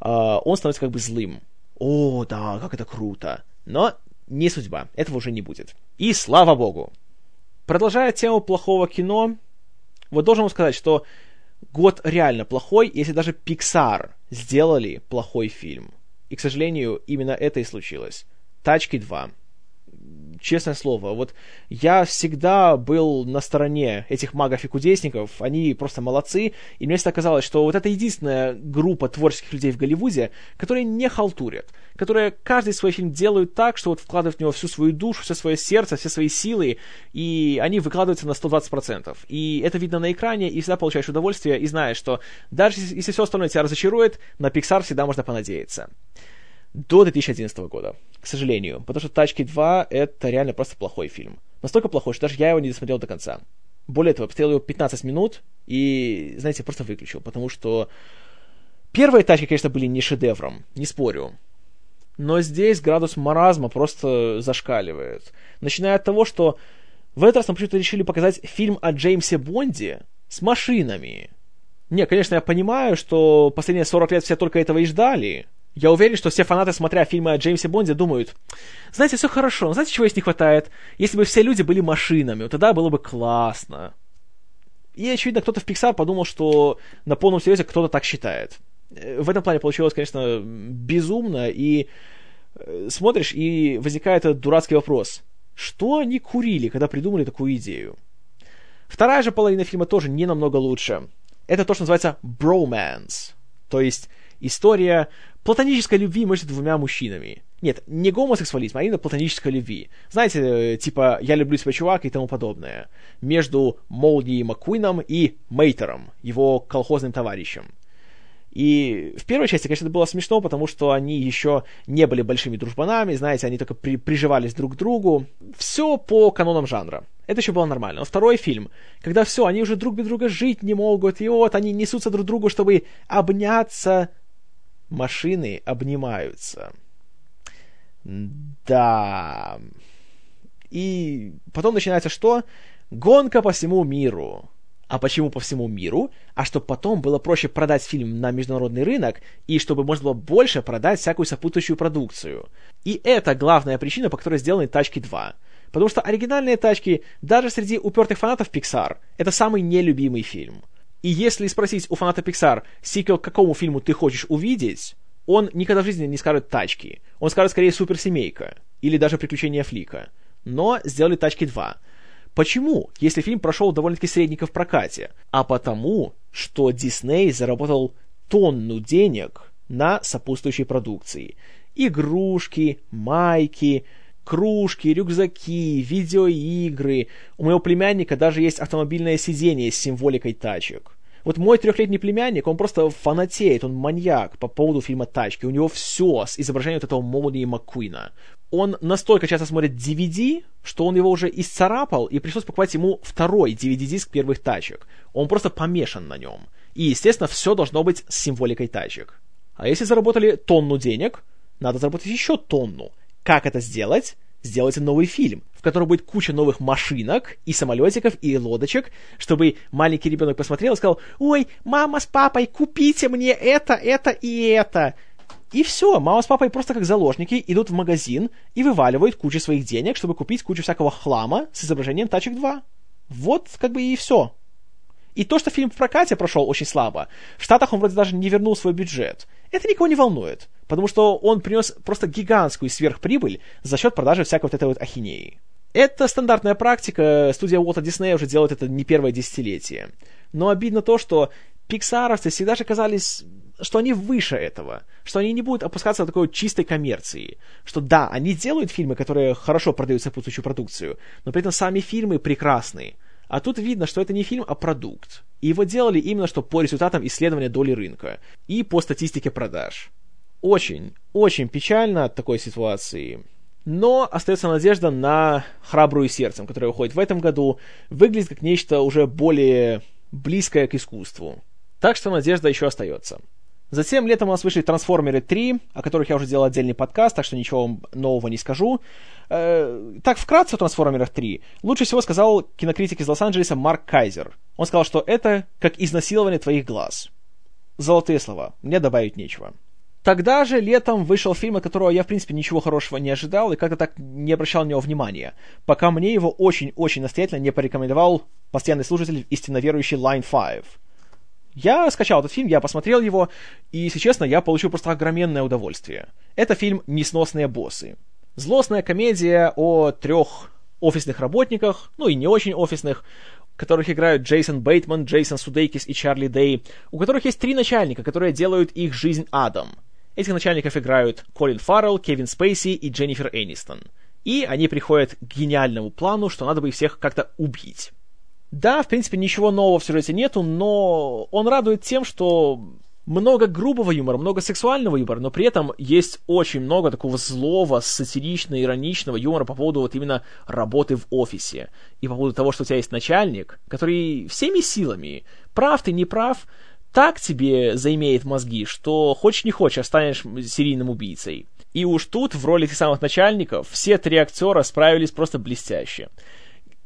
Э, он становится как бы злым. О, да, как это круто. Но не судьба, этого уже не будет. И слава богу. Продолжая тему плохого кино, вот должен вам сказать, что год реально плохой, если даже Pixar сделали плохой фильм. И, к сожалению, именно это и случилось. Тачки 2 честное слово, вот я всегда был на стороне этих магов и кудесников, они просто молодцы, и мне всегда казалось, что вот это единственная группа творческих людей в Голливуде, которые не халтурят, которые каждый свой фильм делают так, что вот вкладывают в него всю свою душу, все свое сердце, все свои силы, и они выкладываются на 120%. И это видно на экране, и всегда получаешь удовольствие, и знаешь, что даже если все остальное тебя разочарует, на Pixar всегда можно понадеяться до 2011 года, к сожалению. Потому что «Тачки 2» — это реально просто плохой фильм. Настолько плохой, что даже я его не досмотрел до конца. Более того, посмотрел его 15 минут и, знаете, просто выключил, потому что первые «Тачки», конечно, были не шедевром, не спорю. Но здесь градус маразма просто зашкаливает. Начиная от того, что в этот раз нам почему-то решили показать фильм о Джеймсе Бонде с машинами. Не, конечно, я понимаю, что последние 40 лет все только этого и ждали, я уверен, что все фанаты, смотря фильмы о Джеймсе Бонде, думают, знаете, все хорошо, но знаете, чего здесь не хватает? Если бы все люди были машинами, вот тогда было бы классно. И, очевидно, кто-то в Pixar подумал, что на полном серьезе кто-то так считает. Э, в этом плане получилось, конечно, безумно, и э, смотришь, и возникает этот дурацкий вопрос. Что они курили, когда придумали такую идею? Вторая же половина фильма тоже не намного лучше. Это то, что называется bromance. То есть история платонической любви между двумя мужчинами. Нет, не гомосексуализм, а именно платонической любви. Знаете, э, типа «я люблю себя, чувак» и тому подобное. Между Молди Маккуином и Мейтером, его колхозным товарищем. И в первой части, конечно, это было смешно, потому что они еще не были большими дружбанами, знаете, они только при, приживались друг к другу. Все по канонам жанра. Это еще было нормально. Но второй фильм, когда все, они уже друг без друга жить не могут, и вот они несутся друг к другу, чтобы обняться, машины обнимаются. Да. И потом начинается что? Гонка по всему миру. А почему по всему миру? А чтобы потом было проще продать фильм на международный рынок, и чтобы можно было больше продать всякую сопутствующую продукцию. И это главная причина, по которой сделаны «Тачки 2». Потому что оригинальные «Тачки» даже среди упертых фанатов Pixar это самый нелюбимый фильм – и если спросить у фаната Pixar, сиквел к какому фильму ты хочешь увидеть, он никогда в жизни не скажет «Тачки». Он скажет скорее «Суперсемейка» или даже «Приключения Флика». Но сделали «Тачки 2». Почему, если фильм прошел довольно-таки средненько в прокате? А потому, что Дисней заработал тонну денег на сопутствующей продукции. Игрушки, майки, кружки, рюкзаки, видеоигры. У моего племянника даже есть автомобильное сиденье с символикой тачек. Вот мой трехлетний племянник, он просто фанатеет, он маньяк по поводу фильма «Тачки». У него все с изображением вот этого Молнии Маккуина. Он настолько часто смотрит DVD, что он его уже исцарапал, и пришлось покупать ему второй DVD-диск первых «Тачек». Он просто помешан на нем. И, естественно, все должно быть с символикой «Тачек». А если заработали тонну денег, надо заработать еще тонну. Как это сделать? Сделайте новый фильм, в котором будет куча новых машинок и самолетиков и лодочек, чтобы маленький ребенок посмотрел и сказал, ой, мама с папой, купите мне это, это и это. И все, мама с папой просто как заложники идут в магазин и вываливают кучу своих денег, чтобы купить кучу всякого хлама с изображением Тачек 2. Вот как бы и все. И то, что фильм в прокате прошел очень слабо, в Штатах он вроде даже не вернул свой бюджет. Это никого не волнует, потому что он принес просто гигантскую сверхприбыль за счет продажи всякой вот этой вот ахинеи. Это стандартная практика, студия Уолта Диснея уже делает это не первое десятилетие. Но обидно то, что пиксаровцы всегда же казались, что они выше этого, что они не будут опускаться до такой чистой коммерции, что да, они делают фильмы, которые хорошо продают сопутствующую продукцию, но при этом сами фильмы прекрасные. А тут видно, что это не фильм, а продукт. И его делали именно что по результатам исследования доли рынка и по статистике продаж. Очень, очень печально от такой ситуации. Но остается надежда на «Храбрую сердцем», которая уходит в этом году, выглядит как нечто уже более близкое к искусству. Так что надежда еще остается. Затем летом у нас вышли «Трансформеры 3», о которых я уже делал отдельный подкаст, так что ничего нового не скажу. Э, так, вкратце о «Трансформерах 3». Лучше всего сказал кинокритик из Лос-Анджелеса Марк Кайзер. Он сказал, что это как изнасилование твоих глаз. Золотые слова. Мне добавить нечего. Тогда же летом вышел фильм, от которого я, в принципе, ничего хорошего не ожидал и как-то так не обращал на него внимания, пока мне его очень-очень настоятельно не порекомендовал постоянный служитель истинно верующий Line 5. Я скачал этот фильм, я посмотрел его, и, если честно, я получил просто огроменное удовольствие. Это фильм «Несносные боссы». Злостная комедия о трех офисных работниках, ну и не очень офисных, которых играют Джейсон Бейтман, Джейсон Судейкис и Чарли Дэй, у которых есть три начальника, которые делают их жизнь адом. Этих начальников играют Колин Фаррелл, Кевин Спейси и Дженнифер Энистон. И они приходят к гениальному плану, что надо бы их всех как-то убить. Да, в принципе, ничего нового в сюжете нету, но он радует тем, что много грубого юмора, много сексуального юмора, но при этом есть очень много такого злого, сатиричного, ироничного юмора по поводу вот именно работы в офисе. И по поводу того, что у тебя есть начальник, который всеми силами, прав ты, не прав, так тебе заимеет мозги, что хочешь не хочешь, станешь серийным убийцей. И уж тут, в роли этих самых начальников, все три актера справились просто блестяще.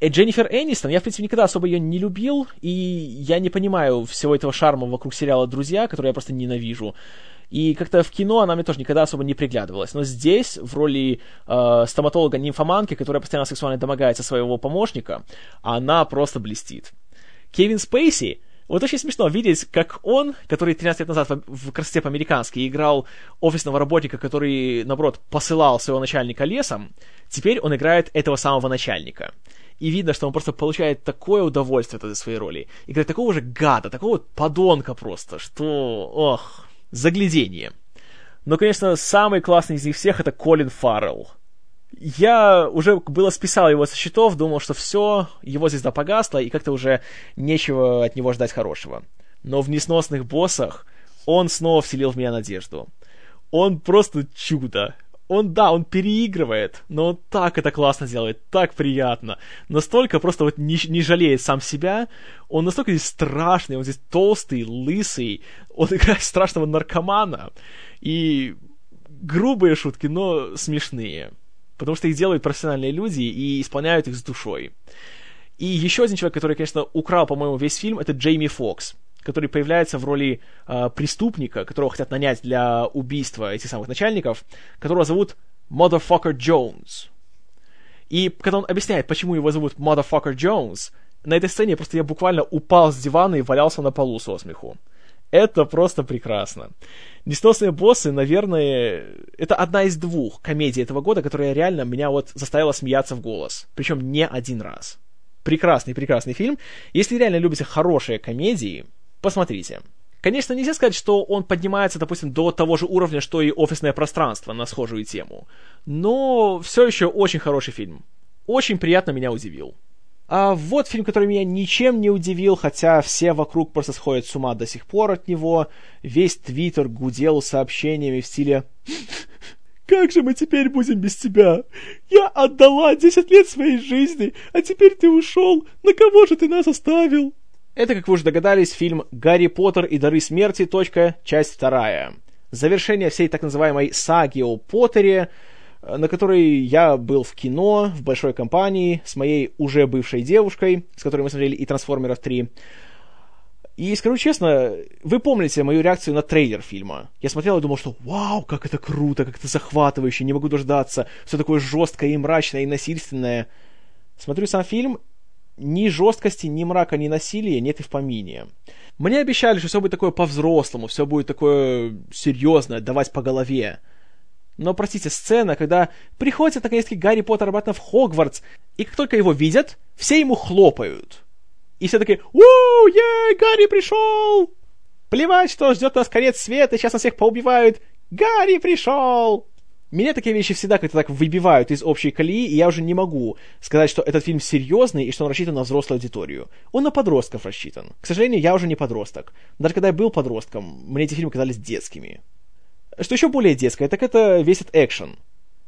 Э, Дженнифер Энистон, я, в принципе, никогда особо ее не любил, и я не понимаю всего этого шарма вокруг сериала «Друзья», который я просто ненавижу. И как-то в кино она мне тоже никогда особо не приглядывалась. Но здесь, в роли э, стоматолога-нимфоманки, которая постоянно сексуально домогается своего помощника, она просто блестит. Кевин Спейси, вот очень смешно видеть, как он, который 13 лет назад в, «Красоте по-американски» играл офисного работника, который, наоборот, посылал своего начальника лесом, теперь он играет этого самого начальника. И видно, что он просто получает такое удовольствие от этой своей роли. Играет такого же гада, такого подонка просто, что... Ох, заглядение. Но, конечно, самый классный из них всех это Колин Фаррелл я уже было списал его со счетов, думал, что все, его звезда погасла, и как-то уже нечего от него ждать хорошего. Но в несносных боссах он снова вселил в меня надежду. Он просто чудо. Он, да, он переигрывает, но он так это классно делает, так приятно. Настолько просто вот не, не жалеет сам себя. Он настолько здесь страшный, он здесь толстый, лысый. Он (laughs) играет страшного наркомана. И грубые шутки, но смешные потому что их делают профессиональные люди и исполняют их с душой. И еще один человек, который, конечно, украл, по-моему, весь фильм, это Джейми Фокс, который появляется в роли э, преступника, которого хотят нанять для убийства этих самых начальников, которого зовут Motherfucker Jones. И когда он объясняет, почему его зовут Motherfucker Jones, на этой сцене просто я буквально упал с дивана и валялся на полу со смеху. Это просто прекрасно. «Несносные боссы», наверное, это одна из двух комедий этого года, которая реально меня вот заставила смеяться в голос. Причем не один раз. Прекрасный, прекрасный фильм. Если реально любите хорошие комедии, посмотрите. Конечно, нельзя сказать, что он поднимается, допустим, до того же уровня, что и «Офисное пространство» на схожую тему. Но все еще очень хороший фильм. Очень приятно меня удивил. А вот фильм, который меня ничем не удивил, хотя все вокруг просто сходят с ума до сих пор от него. Весь твиттер гудел сообщениями в стиле (laughs) «Как же мы теперь будем без тебя? Я отдала 10 лет своей жизни, а теперь ты ушел. На кого же ты нас оставил?» Это, как вы уже догадались, фильм «Гарри Поттер и дары смерти. Точка. Часть вторая». завершение всей так называемой саги о Поттере, э, на которой я был в кино, в большой компании, с моей уже бывшей девушкой, с которой мы смотрели и «Трансформеров 3». И скажу честно, вы помните мою реакцию на трейлер фильма. Я смотрел и думал, что вау, как это круто, как это захватывающе, не могу дождаться, все такое жесткое и мрачное и насильственное. Смотрю сам фильм, ни жесткости, ни мрака, ни насилия нет и в помине. Мне обещали, что все будет такое по-взрослому, все будет такое серьезное, давать по голове. Но, простите, сцена, когда приходит наконец-таки Гарри Поттер обратно в Хогвартс, и как только его видят, все ему хлопают. И все таки «Уу, ей, Гарри пришел!» Плевать, что ждет нас конец света, сейчас нас всех поубивают. Гарри пришел! Меня такие вещи всегда как-то так выбивают из общей колеи, и я уже не могу сказать, что этот фильм серьезный и что он рассчитан на взрослую аудиторию. Он на подростков рассчитан. К сожалению, я уже не подросток. Даже когда я был подростком, мне эти фильмы казались детскими. Что еще более детское, так это весь этот экшен.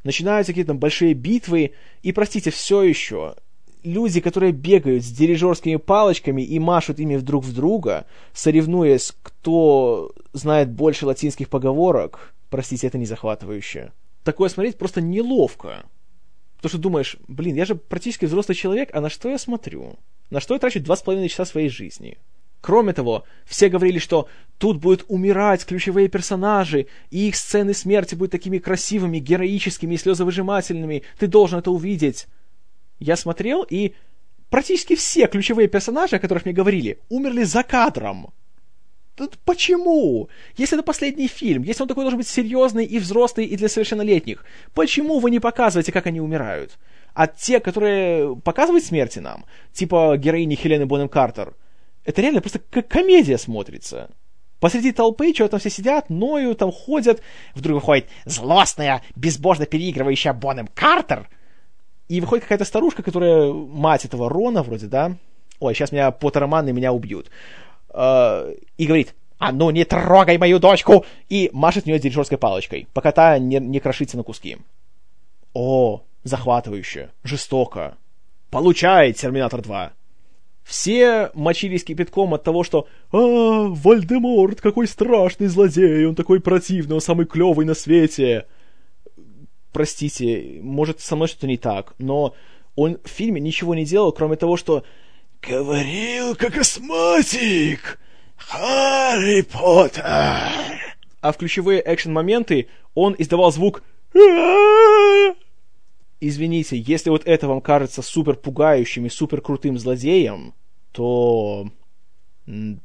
Начинаются какие-то там большие битвы, и, простите, все еще, люди, которые бегают с дирижерскими палочками и машут ими друг в друга, соревнуясь, кто знает больше латинских поговорок, простите, это не захватывающе такое смотреть просто неловко. Потому что думаешь, блин, я же практически взрослый человек, а на что я смотрю? На что я трачу два с половиной часа своей жизни? Кроме того, все говорили, что тут будут умирать ключевые персонажи, и их сцены смерти будут такими красивыми, героическими и слезовыжимательными. Ты должен это увидеть. Я смотрел, и практически все ключевые персонажи, о которых мне говорили, умерли за кадром. Почему? Если это последний фильм, если он такой должен быть серьезный и взрослый и для совершеннолетних, почему вы не показываете, как они умирают? А те, которые показывают смерти нам, типа героини Хелены Бонем Картер, это реально просто как комедия смотрится. Посреди толпы что там все сидят, ноют, там ходят, вдруг выходит злостная, безбожно переигрывающая Бонем Картер, и выходит какая-то старушка, которая мать этого Рона вроде, да? Ой, сейчас меня Поттероманы меня убьют э, и говорит, а ну не трогай мою дочку, и машет в нее дирижерской палочкой, пока та не, не крошится на куски. О, захватывающе, жестоко. Получает Терминатор 2. Все мочились кипятком от того, что «А, Вальдеморт, какой страшный злодей, он такой противный, он самый клевый на свете». Простите, может, со мной что-то не так, но он в фильме ничего не делал, кроме того, что «Говорил, как астматик! Харри Поттер!» А в ключевые экшен-моменты он издавал звук Извините, если вот это вам кажется супер пугающим и супер крутым злодеем, то... Мне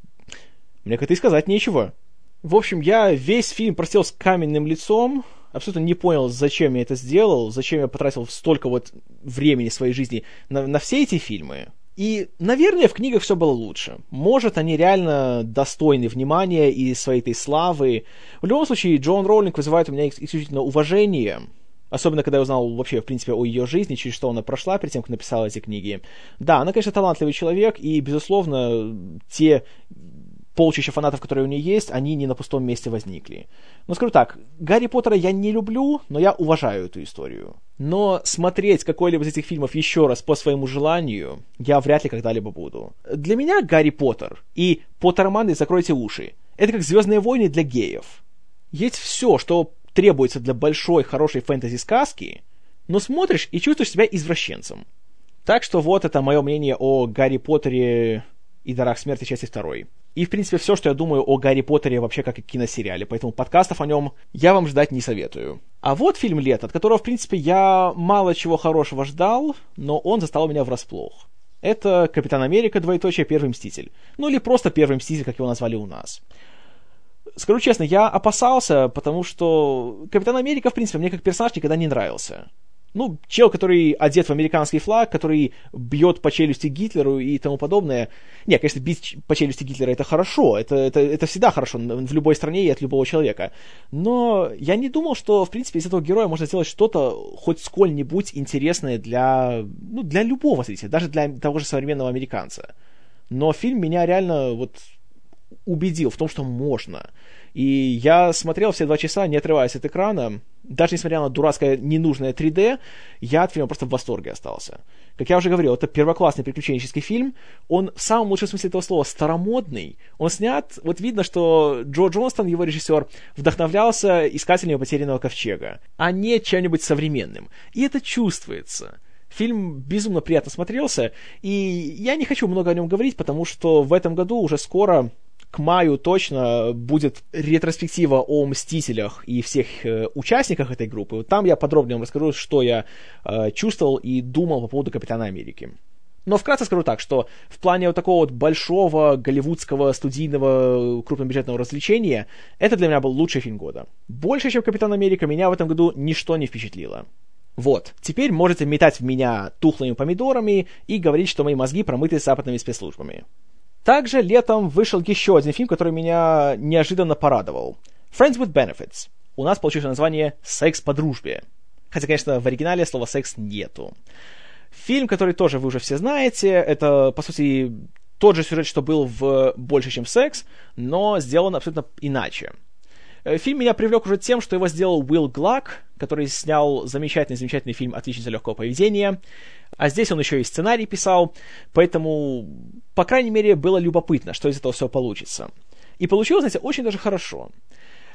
как-то и сказать нечего. В общем, я весь фильм просел с каменным лицом, абсолютно не понял, зачем я это сделал, зачем я потратил столько вот времени своей жизни на, на все эти фильмы. И, наверное, в книгах все было лучше. Может, они реально достойны внимания и своей этой славы. В любом случае, Джон Роулинг вызывает у меня исключительно уважение. Особенно, когда я узнал вообще, в принципе, о ее жизни, через что она прошла перед тем, как написала эти книги. Да, она, конечно, талантливый человек, и, безусловно, те полчища фанатов, которые у нее есть, они не на пустом месте возникли. Но скажу так, Гарри Поттера я не люблю, но я уважаю эту историю. Но смотреть какой-либо из этих фильмов еще раз по своему желанию я вряд ли когда-либо буду. Для меня Гарри Поттер и Поттерманы «Закройте уши» — это как «Звездные войны» для геев. Есть все, что требуется для большой, хорошей фэнтези-сказки, но смотришь и чувствуешь себя извращенцем. Так что вот это мое мнение о Гарри Поттере и Дарах смерти части второй. И, в принципе, все, что я думаю о Гарри Поттере вообще как о киносериале, поэтому подкастов о нем я вам ждать не советую. А вот фильм «Лето», от которого, в принципе, я мало чего хорошего ждал, но он застал меня врасплох. Это «Капитан Америка, двоеточие, Первый Мститель». Ну или просто Первый Мститель, как его назвали у нас. Скажу честно, я опасался, потому что Капитан Америка, в принципе, мне как персонаж никогда не нравился ну, чел, который одет в американский флаг, который бьет по челюсти Гитлеру и тому подобное. Не, конечно, бить по челюсти Гитлера это хорошо, это, это, это всегда хорошо в любой стране и от любого человека. Но я не думал, что, в принципе, из этого героя можно сделать что-то хоть сколь-нибудь интересное для, ну, для любого зрителя, даже для того же современного американца. Но фильм меня реально вот убедил в том, что можно. И я смотрел все два часа, не отрываясь от экрана. Даже несмотря на дурацкое ненужное 3D, я от фильма просто в восторге остался. Как я уже говорил, это первоклассный приключенческий фильм. Он в самом лучшем смысле этого слова старомодный. Он снят, вот видно, что Джо Джонстон, его режиссер, вдохновлялся искателями потерянного ковчега, а не чем-нибудь современным. И это чувствуется. Фильм безумно приятно смотрелся, и я не хочу много о нем говорить, потому что в этом году уже скоро к маю точно будет ретроспектива о Мстителях и всех э, участниках этой группы. Вот там я подробнее вам расскажу, что я э, чувствовал и думал по поводу Капитана Америки. Но вкратце скажу так, что в плане вот такого вот большого голливудского студийного крупнобюджетного развлечения, это для меня был лучший фильм года. Больше, чем Капитан Америка, меня в этом году ничто не впечатлило. Вот, теперь можете метать в меня тухлыми помидорами и говорить, что мои мозги промыты западными спецслужбами. Также летом вышел еще один фильм, который меня неожиданно порадовал. Friends with Benefits. У нас получилось название «Секс по дружбе». Хотя, конечно, в оригинале слова «секс» нету. Фильм, который тоже вы уже все знаете, это, по сути, тот же сюжет, что был в «Больше, чем секс», но сделан абсолютно иначе. Э, фильм меня привлек уже тем, что его сделал Уилл Глак, который снял замечательный-замечательный фильм «Отличница легкого поведения». А здесь он еще и сценарий писал, поэтому, по крайней мере, было любопытно, что из этого все получится. И получилось, знаете, очень даже хорошо.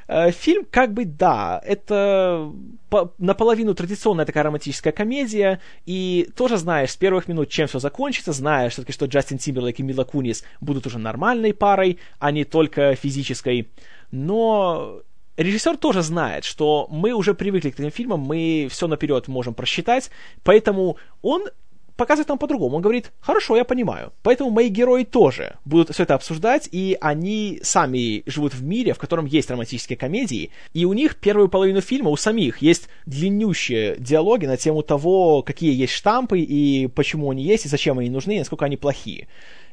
Э, фильм, как бы, да, это по, наполовину традиционная такая романтическая комедия, и тоже знаешь с первых минут, чем все закончится, знаешь все-таки, что Джастин Тимберлейк и Мила Кунис будут уже нормальной парой, а не только физической но режиссер тоже знает, что мы уже привыкли к таким фильмам, мы все наперед можем просчитать, поэтому он показывает нам по-другому. Он говорит, хорошо, я понимаю. Поэтому мои герои тоже будут все это обсуждать, и они сами живут в мире, в котором есть романтические комедии, и у них первую половину фильма, у самих, есть длиннющие диалоги на тему того, какие есть штампы, и почему они есть, и зачем они нужны, и насколько они плохие.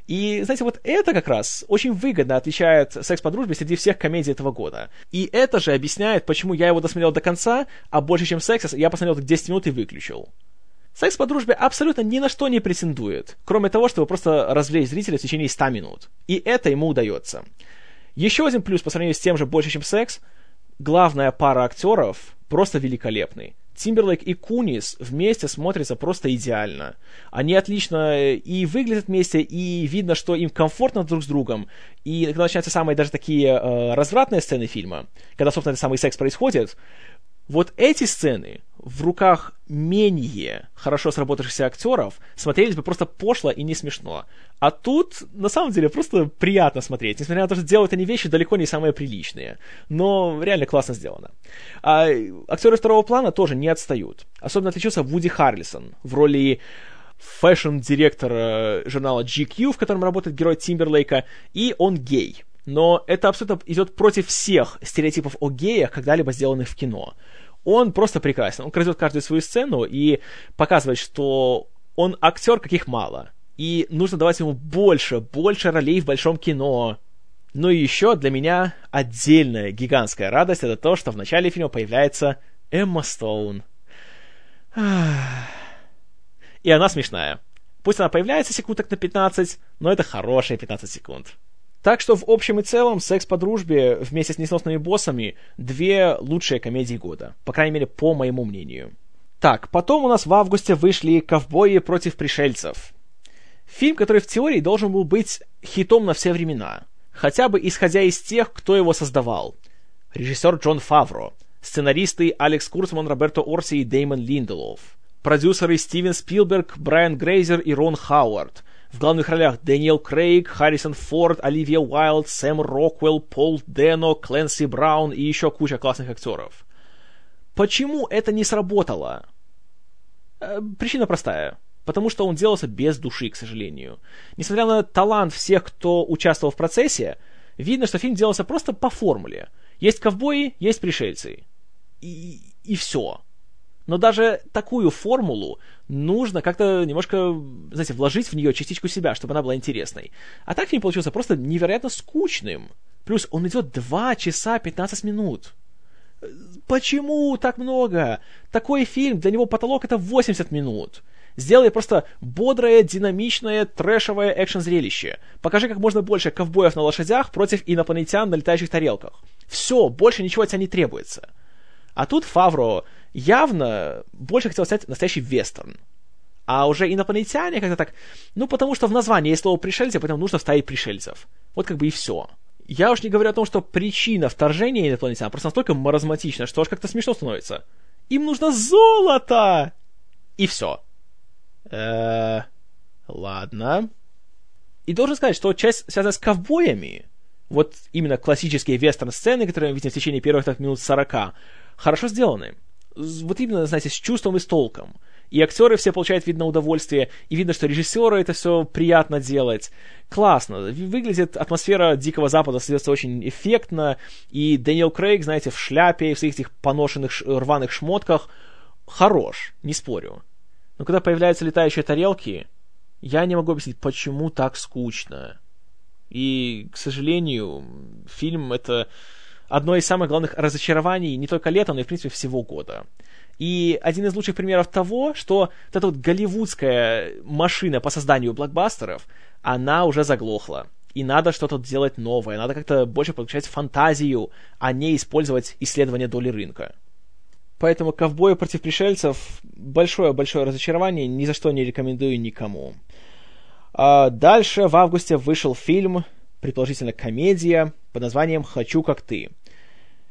И, знаете, вот это как раз очень выгодно отличает «Секс по дружбе» среди всех комедий этого года. И это же объясняет, почему я его досмотрел до конца, а больше, чем «Секс», я посмотрел 10 минут и выключил. Секс по дружбе абсолютно ни на что не претендует, кроме того, чтобы просто развлечь зрителя в течение 100 минут. И это ему удается. Еще один плюс по сравнению с тем же «Больше, чем секс» — главная пара актеров просто великолепный. Тимберлейк и Кунис вместе смотрятся просто идеально. Они отлично э, и выглядят вместе, и видно, что им комфортно друг с другом. И когда начинаются самые даже такие э, развратные сцены фильма, когда, собственно, этот самый секс происходит, вот эти сцены в руках менее хорошо сработавшихся актеров смотрелись бы просто пошло и не смешно. А тут, на самом деле, просто приятно смотреть, несмотря на то, что делают они вещи далеко не самые приличные. Но реально классно сделано. А актеры второго плана тоже не отстают. Особенно отличился Вуди Харрельсон в роли fashion -директора журнала GQ, в котором работает герой Тимберлейка, и он гей но это абсолютно идет против всех стереотипов о геях, когда-либо сделанных в кино. Он просто прекрасен. Он крадет каждую свою сцену и показывает, что он актер, каких мало. И нужно давать ему больше, больше ролей в большом кино. Ну и еще для меня отдельная гигантская радость это то, что в начале фильма появляется Эмма Стоун. И она смешная. Пусть она появляется секунд на 15, но это хорошие 15 секунд. Так что в общем и целом «Секс по дружбе» вместе с «Несносными боссами» две лучшие комедии года. По крайней мере, по моему мнению. Так, потом у нас в августе вышли «Ковбои против пришельцев». Фильм, который в теории должен был быть хитом на все времена. Хотя бы исходя из тех, кто его создавал. Режиссер Джон Фавро, сценаристы Алекс Курцман, Роберто Орси и Деймон Линделов, продюсеры Стивен Спилберг, Брайан Грейзер и Рон Хауард – в главных ролях Дэниел Крейг, Харрисон Форд, Оливия Уайлд, Сэм Роквелл, Пол Дано, Кленси Браун и еще куча классных актеров. Почему это не сработало? Э, причина простая. Потому что он делался без души, к сожалению. Несмотря на талант всех, кто участвовал в процессе, видно, что фильм делался просто по формуле. Есть ковбои, есть пришельцы. И, и все. Но даже такую формулу нужно как-то немножко, знаете, вложить в нее частичку себя, чтобы она была интересной. А так фильм получился просто невероятно скучным. Плюс он идет 2 часа 15 минут. Почему так много? Такой фильм, для него потолок это 80 минут. Сделай просто бодрое, динамичное, трэшевое экшн-зрелище. Покажи как можно больше ковбоев на лошадях против инопланетян на летающих тарелках. Все, больше ничего от тебя не требуется. А тут Фавро явно больше хотел снять настоящий вестерн. А уже инопланетяне как-то так... Ну, потому что в названии есть слово «пришельцы», поэтому нужно вставить пришельцев. Вот как бы и все. Я уж не говорю о том, что причина вторжения инопланетян просто настолько маразматична, что аж как-то смешно становится. Им нужно золото! И все. Э, ладно. И должен сказать, что часть, связанная с ковбоями, вот именно классические вестерн-сцены, которые мы видим в течение первых так, минут 40, хорошо сделаны. Вот именно, знаете, с чувством и с толком. И актеры все получают, видно, удовольствие, и видно, что режиссеру это все приятно делать. Классно. Выглядит атмосфера Дикого Запада, создается очень эффектно, и Дэниел Крейг, знаете, в шляпе, в своих этих поношенных рваных шмотках, хорош, не спорю. Но когда появляются летающие тарелки, я не могу объяснить, почему так скучно. И, к сожалению, фильм это одно из самых главных разочарований не только лета, но и, в принципе, всего года. И один из лучших примеров того, что вот эта вот голливудская машина по созданию блокбастеров, она уже заглохла. И надо что-то делать новое, надо как-то больше подключать фантазию, а не использовать исследование доли рынка. Поэтому «Ковбои против пришельцев» большое-большое разочарование, ни за что не рекомендую никому. А дальше в августе вышел фильм, предположительно комедия, под названием «Хочу как ты».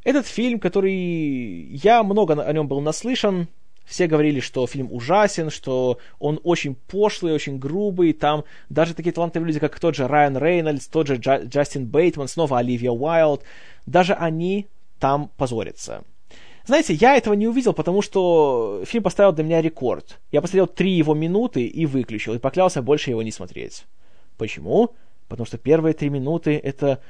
Этот фильм, который я много о нем был наслышан, все говорили, что фильм ужасен, что он очень пошлый, очень грубый. Там даже такие талантливые люди, как тот же Райан Рейнольдс, тот же Джа- Джастин Бейтман, снова Оливия Уайлд, даже они там позорятся. Знаете, я этого не увидел, потому что фильм поставил для меня рекорд. Я посмотрел три его минуты и выключил, и поклялся больше его не смотреть. Почему? Потому что первые три минуты — это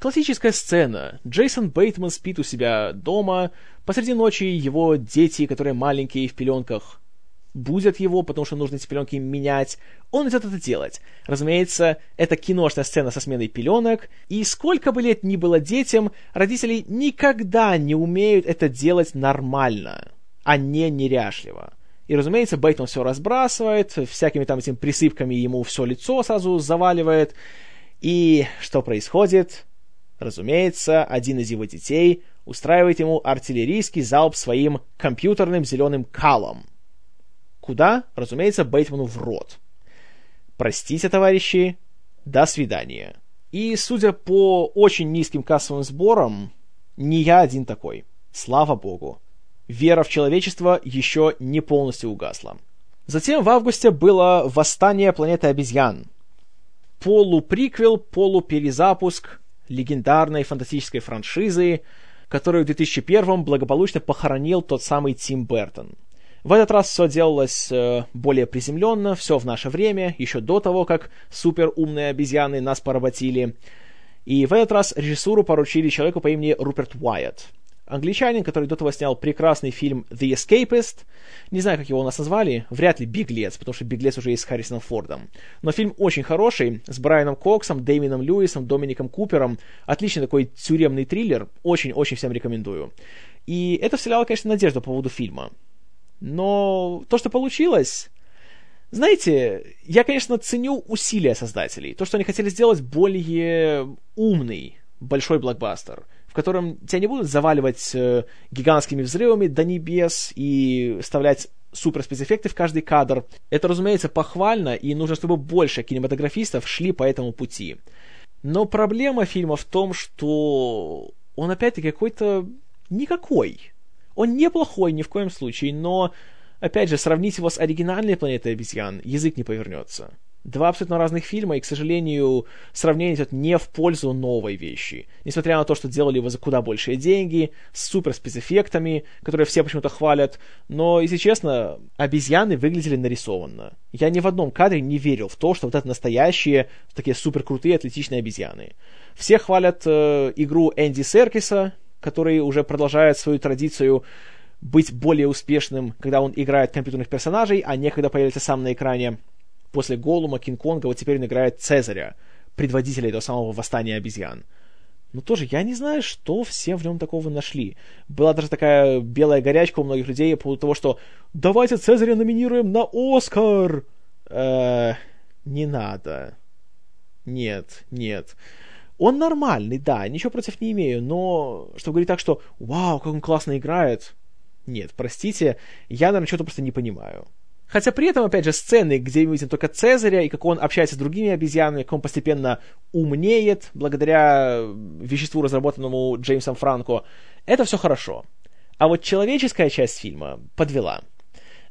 Классическая сцена. Джейсон Бейтман спит у себя дома. Посреди ночи его дети, которые маленькие в пеленках, будят его, потому что нужно эти пеленки менять. Он идет это делать. Разумеется, это киношная сцена со сменой пеленок, и сколько бы лет ни было детям, родители никогда не умеют это делать нормально, а не неряшливо. И, разумеется, Бейтман все разбрасывает, всякими там этими присыпками ему все лицо сразу заваливает. И что происходит? Разумеется, один из его детей устраивает ему артиллерийский залп своим компьютерным зеленым калом. Куда? Разумеется, Бейтману в рот. Простите, товарищи, до свидания. И, судя по очень низким кассовым сборам, не я один такой. Слава богу. Вера в человечество еще не полностью угасла. Затем в августе было «Восстание планеты обезьян». Полуприквел, полуперезапуск легендарной фантастической франшизы, которую в 2001 благополучно похоронил тот самый Тим Бертон. В этот раз все делалось э, более приземленно, все в наше время, еще до того, как супер умные обезьяны нас поработили. И в этот раз режиссуру поручили человеку по имени Руперт Уайетт англичанин, который до этого снял прекрасный фильм The Escapist. Не знаю, как его у нас назвали, вряд ли Биглец, потому что Биглец уже есть с Харрисоном Фордом. Но фильм очень хороший, с Брайаном Коксом, Дэймином Льюисом, Домиником Купером. Отличный такой тюремный триллер, очень-очень всем рекомендую. И это вселяло, конечно, надежду по поводу фильма. Но то, что получилось... Знаете, я, конечно, ценю усилия создателей. То, что они хотели сделать более умный большой блокбастер — в котором тебя не будут заваливать э, гигантскими взрывами до небес и вставлять супер спецэффекты в каждый кадр. Это, разумеется, похвально, и нужно, чтобы больше кинематографистов шли по этому пути. Но проблема фильма в том, что он опять-таки какой-то никакой. Он неплохой ни в коем случае, но, опять же, сравнить его с оригинальной планетой обезьян язык не повернется. Два абсолютно разных фильма, и, к сожалению, сравнение идет не в пользу новой вещи. Несмотря на то, что делали его за куда большие деньги, с супер спецэффектами, которые все почему-то хвалят, но, если честно, обезьяны выглядели нарисованно. Я ни в одном кадре не верил в то, что вот это настоящие, такие супер крутые атлетичные обезьяны. Все хвалят э, игру Энди Серкиса, который уже продолжает свою традицию быть более успешным, когда он играет компьютерных персонажей, а не когда появляется сам на экране после Голума, Кинг-Конга, вот теперь он играет Цезаря, предводителя этого самого восстания обезьян. Но тоже я не знаю, что все в нем такого нашли. Была даже такая белая горячка у многих людей по поводу того, что «давайте Цезаря номинируем на Оскар!» э, Не надо. Нет, нет. Он нормальный, да, ничего против не имею, но чтобы говорить так, что «вау, как он классно играет», нет, простите, я, наверное, что-то просто не понимаю. Хотя при этом, опять же, сцены, где мы видим только Цезаря, и как он общается с другими обезьянами, как он постепенно умнеет благодаря веществу, разработанному Джеймсом Франко, это все хорошо. А вот человеческая часть фильма подвела.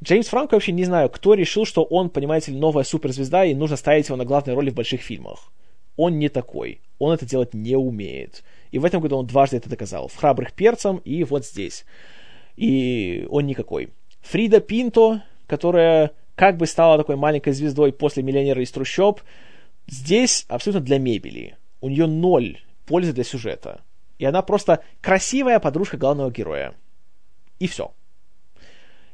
Джеймс Франко вообще не знаю, кто решил, что он, понимаете ли, новая суперзвезда, и нужно ставить его на главной роли в больших фильмах. Он не такой. Он это делать не умеет. И в этом году он дважды это доказал. В «Храбрых перцем» и вот здесь. И он никакой. Фрида Пинто, которая как бы стала такой маленькой звездой после «Миллионера из трущоб», здесь абсолютно для мебели. У нее ноль пользы для сюжета. И она просто красивая подружка главного героя. И все.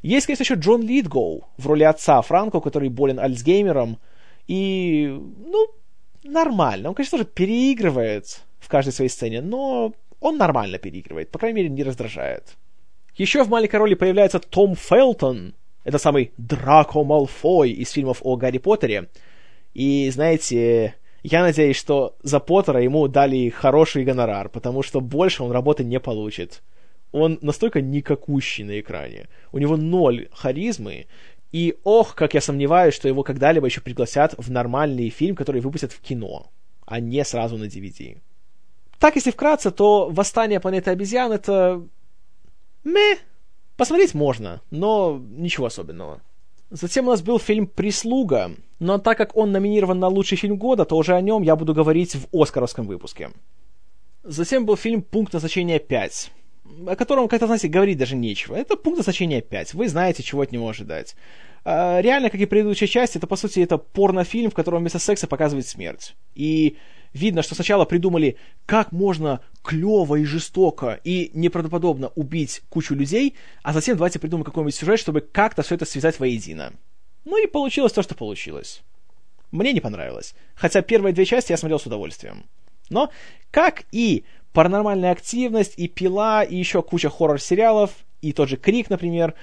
Есть, конечно, еще Джон Литгоу в роли отца Франко, который болен Альцгеймером. И, ну, нормально. Он, конечно, тоже переигрывает в каждой своей сцене, но он нормально переигрывает. По крайней мере, не раздражает. Еще в маленькой роли появляется Том Фелтон. Это самый Драко Малфой из фильмов о Гарри Поттере. И, знаете, я надеюсь, что за Поттера ему дали хороший гонорар, потому что больше он работы не получит. Он настолько никакущий на экране. У него ноль харизмы, и ох, как я сомневаюсь, что его когда-либо еще пригласят в нормальный фильм, который выпустят в кино, а не сразу на DVD. Так, если вкратце, то «Восстание планеты обезьян» — это... Ме. Посмотреть можно, но ничего особенного. Затем у нас был фильм «Прислуга», но так как он номинирован на лучший фильм года, то уже о нем я буду говорить в Оскаровском выпуске. Затем был фильм «Пункт назначения 5», о котором, как-то, знаете, говорить даже нечего. Это пункт назначения 5. Вы знаете, чего от него ожидать. А, реально, как и предыдущая часть, это, по сути, это порнофильм, в котором вместо секса показывает смерть. И видно, что сначала придумали, как можно клево и жестоко и неправдоподобно убить кучу людей, а затем давайте придумаем какой-нибудь сюжет, чтобы как-то все это связать воедино. Ну и получилось то, что получилось. Мне не понравилось. Хотя первые две части я смотрел с удовольствием. Но, как и паранормальная активность, и пила, и еще куча хоррор-сериалов, и тот же Крик, например.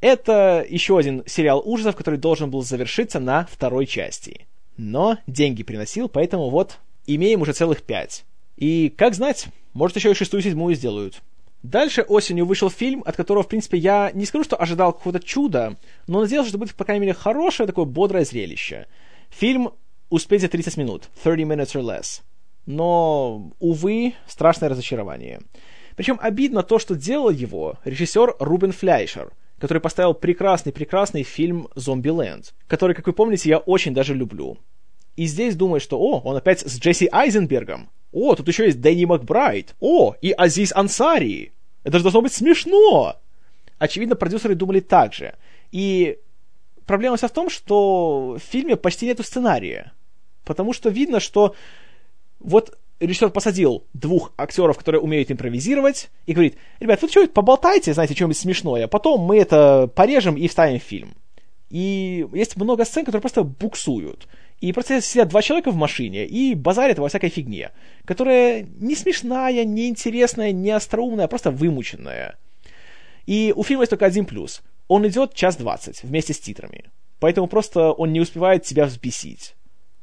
Это еще один сериал ужасов, который должен был завершиться на второй части. Но деньги приносил, поэтому вот имеем уже целых пять. И, как знать, может еще и шестую, седьмую сделают. Дальше осенью вышел фильм, от которого, в принципе, я не скажу, что ожидал какого-то чуда, но надеялся, что будет, по крайней мере, хорошее такое бодрое зрелище. Фильм «Успеть за 30 минут», 30 minutes or less но, увы, страшное разочарование. Причем обидно то, что делал его режиссер Рубен Фляйшер, который поставил прекрасный-прекрасный фильм «Зомбиленд», который, как вы помните, я очень даже люблю. И здесь думаю, что, о, он опять с Джесси Айзенбергом. О, тут еще есть Дэнни Макбрайт. О, и Азиз Ансари. Это же должно быть смешно. Очевидно, продюсеры думали так же. И проблема вся в том, что в фильме почти нету сценария. Потому что видно, что вот режиссер посадил двух актеров, которые умеют импровизировать, и говорит, ребят, вы что, поболтайте, знаете, что-нибудь смешное, потом мы это порежем и вставим в фильм. И есть много сцен, которые просто буксуют. И просто сидят два человека в машине и базарят во всякой фигне, которая не смешная, не интересная, не остроумная, а просто вымученная. И у фильма есть только один плюс. Он идет час двадцать вместе с титрами. Поэтому просто он не успевает тебя взбесить.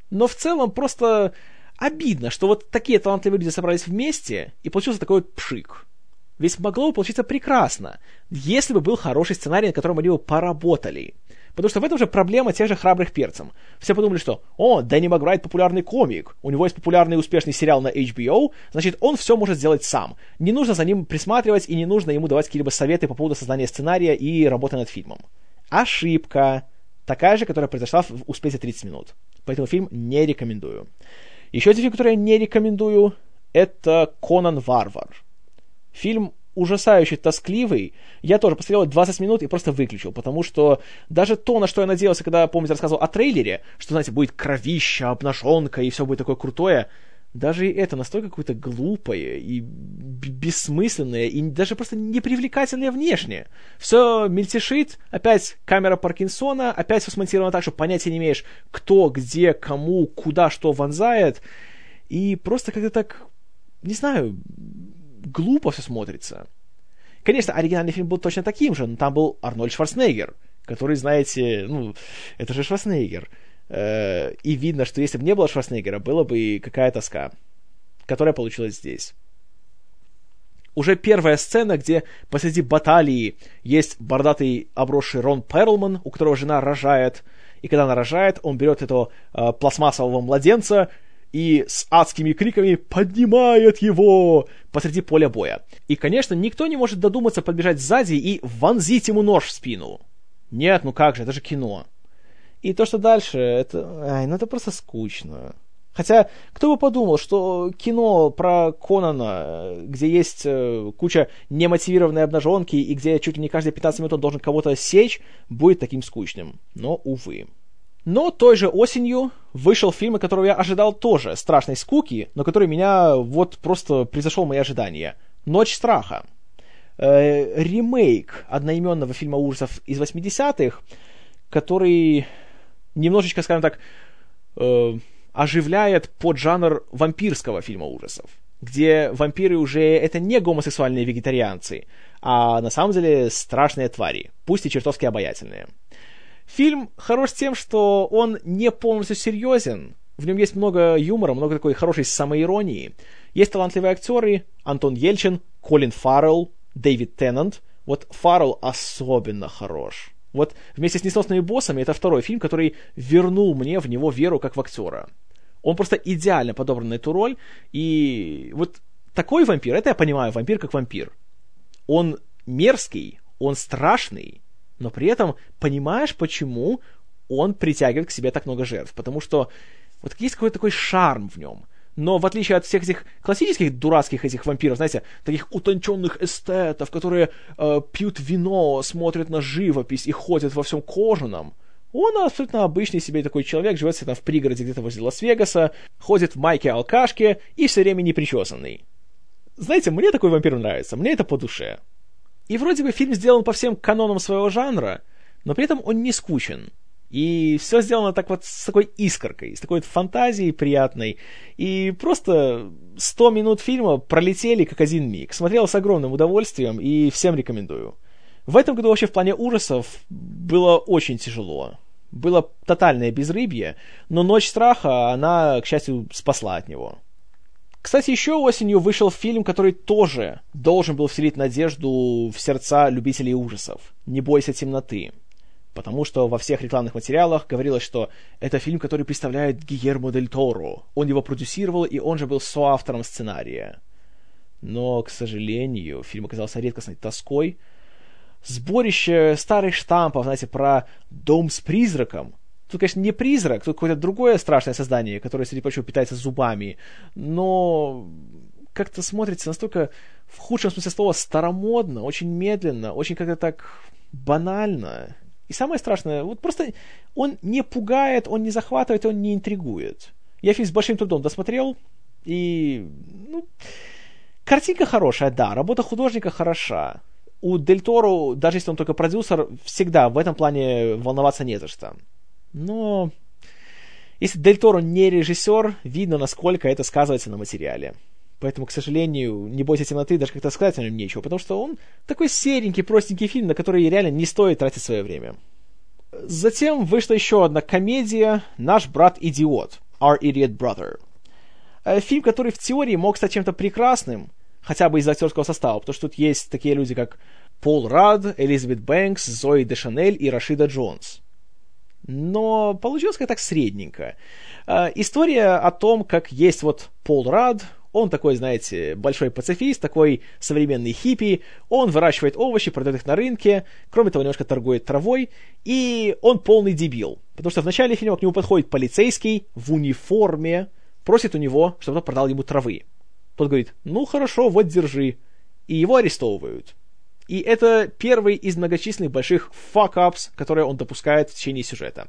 Но в целом просто обидно, что вот такие талантливые люди собрались вместе, и получился такой пшик. Ведь могло бы получиться прекрасно, если бы был хороший сценарий, на котором они бы поработали. Потому что в этом же проблема тех же храбрых перцем. Все подумали, что «О, Дэнни Маграйт популярный комик, у него есть популярный и успешный сериал на HBO, значит, он все может сделать сам. Не нужно за ним присматривать и не нужно ему давать какие-либо советы по поводу создания сценария и работы над фильмом». Ошибка. Такая же, которая произошла в «Успейте 30 минут». Поэтому фильм не рекомендую. Еще один фильм, который я не рекомендую, это «Конан Варвар». Фильм ужасающе тоскливый. Я тоже посмотрел 20 минут и просто выключил, потому что даже то, на что я надеялся, когда, помните, рассказывал о трейлере, что, знаете, будет кровища, обнаженка и все будет такое крутое, даже это настолько какое-то глупое и бессмысленное, и даже просто непривлекательное внешне. Все мельтешит, опять камера Паркинсона, опять все смонтировано так, что понятия не имеешь, кто, где, кому, куда, что вонзает. И просто как-то так не знаю, глупо все смотрится. Конечно, оригинальный фильм был точно таким же, но там был Арнольд Шварценеггер, который, знаете, ну, это же Шварценеггер. Э, и видно, что если бы не было Шварценеггера, была бы какая тоска, которая получилась здесь. Уже первая сцена, где посреди баталии есть бордатый обросший Рон Перлман, у которого жена рожает, и когда она рожает, он берет этого э, пластмассового младенца и с адскими криками поднимает его посреди поля боя. И, конечно, никто не может додуматься подбежать сзади и вонзить ему нож в спину. Нет, ну как же, это же кино. И то, что дальше, это... Ай, ну это просто скучно. Хотя, кто бы подумал, что кино про Конана, где есть э, куча немотивированной обнаженки и где чуть ли не каждые 15 минут он должен кого-то сечь, будет таким скучным. Но, увы. Но той же осенью вышел фильм, которого я ожидал тоже страшной скуки, но который меня вот просто превзошел мои ожидания. «Ночь страха». Э, ремейк одноименного фильма ужасов из 80-х, который немножечко, скажем так, э, оживляет поджанр вампирского фильма ужасов, где вампиры уже это не гомосексуальные вегетарианцы, а на самом деле страшные твари, пусть и чертовски обаятельные. Фильм хорош тем, что он не полностью серьезен. В нем есть много юмора, много такой хорошей самоиронии. Есть талантливые актеры Антон Ельчин, Колин Фаррелл, Дэвид Теннант. Вот Фаррелл особенно хорош. Вот вместе с «Несносными боссами» это второй фильм, который вернул мне в него веру как в актера. Он просто идеально подобран на эту роль, и вот такой вампир, это я понимаю, вампир как вампир. Он мерзкий, он страшный, но при этом понимаешь, почему он притягивает к себе так много жертв. Потому что вот есть какой-то такой шарм в нем. Но в отличие от всех этих классических дурацких этих вампиров, знаете, таких утонченных эстетов, которые э, пьют вино, смотрят на живопись и ходят во всем кожаном, он абсолютно обычный себе такой человек, живет себе там в пригороде где-то возле Лас-Вегаса, ходит в майке-алкашке и все время непричесанный. Знаете, мне такой вампир нравится, мне это по душе. И вроде бы фильм сделан по всем канонам своего жанра, но при этом он не скучен. И все сделано так вот с такой искоркой, с такой вот фантазией приятной. И просто 100 минут фильма пролетели как один миг. Смотрел с огромным удовольствием и всем рекомендую. В этом году вообще в плане ужасов было очень тяжело. Было тотальное безрыбье, но «Ночь страха», она, к счастью, спасла от него. Кстати, еще осенью вышел фильм, который тоже должен был вселить надежду в сердца любителей ужасов. «Не бойся темноты». Потому что во всех рекламных материалах говорилось, что это фильм, который представляет Гиермо Дель Торо. Он его продюсировал, и он же был соавтором сценария. Но, к сожалению, фильм оказался редкостной тоской. Сборище старых штампов, знаете, про дом с призраком, Тут, конечно, не призрак, тут какое-то другое страшное создание, которое, среди прочего, питается зубами. Но как-то смотрится настолько, в худшем смысле слова, старомодно, очень медленно, очень как-то так банально. И самое страшное, вот просто он не пугает, он не захватывает, он не интригует. Я фильм с большим трудом досмотрел, и, ну, картинка хорошая, да, работа художника хороша. У Дель Торо, даже если он только продюсер, всегда в этом плане волноваться не за что. Но если Дель Торо не режиссер, видно, насколько это сказывается на материале. Поэтому, к сожалению, «Не бойся темноты» даже как-то сказать о нем нечего, потому что он такой серенький, простенький фильм, на который реально не стоит тратить свое время. Затем вышла еще одна комедия «Наш брат-идиот» Our Idiot Brother. Э, фильм, который в теории мог стать чем-то прекрасным, хотя бы из актерского состава, потому что тут есть такие люди, как Пол Рад, Элизабет Бэнкс, Зои де Шанель и Рашида Джонс но получилось как-то так средненько. Э, история о том, как есть вот Пол Рад, он такой, знаете, большой пацифист, такой современный хиппи, он выращивает овощи, продает их на рынке, кроме того, немножко торгует травой, и он полный дебил. Потому что в начале фильма к нему подходит полицейский в униформе, просит у него, чтобы тот продал ему травы. Тот говорит, ну хорошо, вот держи. И его арестовывают. И это первый из многочисленных больших fuck-ups, которые он допускает в течение сюжета.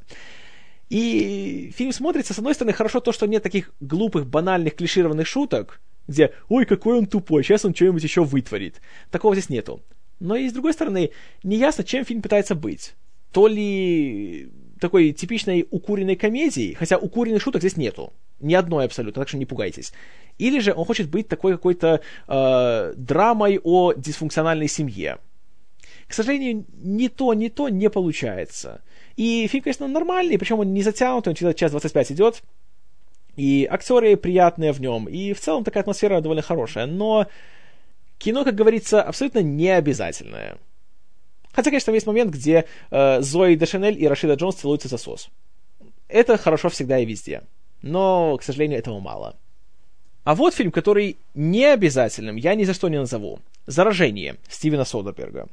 И фильм смотрится, с одной стороны, хорошо то, что нет таких глупых, банальных, клишированных шуток, где «Ой, какой он тупой, сейчас он что-нибудь еще вытворит». Такого здесь нету. Но и с другой стороны, неясно, чем фильм пытается быть. То ли такой типичной укуренной комедией, хотя укуренных шуток здесь нету. Ни одной абсолютно, так что не пугайтесь. Или же он хочет быть такой какой-то э, драмой о дисфункциональной семье. К сожалению, ни то, ни то не получается. И фильм, конечно, нормальный, причем он не затянутый, он через час 25 идет. И актеры приятные в нем, и в целом такая атмосфера довольно хорошая. Но кино, как говорится, абсолютно не обязательное. Хотя, конечно, там есть момент, где э, Зои Дешанель и Рашида Джонс целуются за сос. Это хорошо всегда и везде. Но, к сожалению, этого мало. А вот фильм, который не обязательным я ни за что не назову. «Заражение» Стивена Содерберга.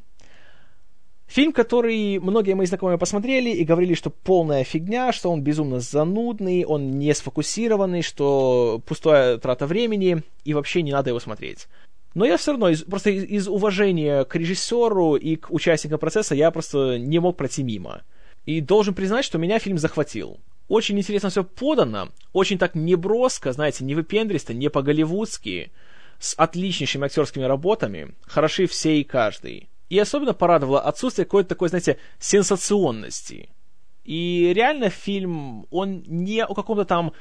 Фильм, который многие мои знакомые посмотрели и говорили, что полная фигня, что он безумно занудный, он не сфокусированный, что пустая трата времени, и вообще не надо его смотреть. Но я все равно, из, просто из, из уважения к режиссеру и к участникам процесса, я просто не мог пройти мимо. И должен признать, что меня фильм захватил. Очень интересно все подано, очень так неброско, знаете, не выпендристо, не по-голливудски, с отличнейшими актерскими работами, хороши все и каждый. И особенно порадовало отсутствие какой-то такой, знаете, сенсационности. И реально фильм, он не о каком-то там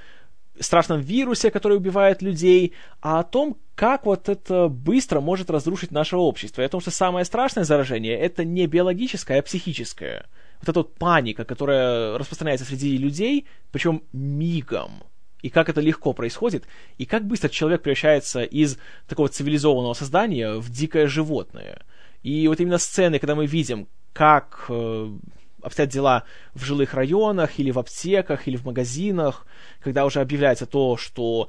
страшном вирусе, который убивает людей, а о том, как вот это быстро может разрушить наше общество. И о том, что самое страшное заражение — это не биологическое, а психическое. Вот эта вот паника, которая распространяется среди людей, причем мигом. И как это легко происходит, и как быстро человек превращается из такого цивилизованного создания в дикое животное — и вот именно сцены, когда мы видим, как э, обстоят дела в жилых районах, или в аптеках, или в магазинах, когда уже объявляется то, что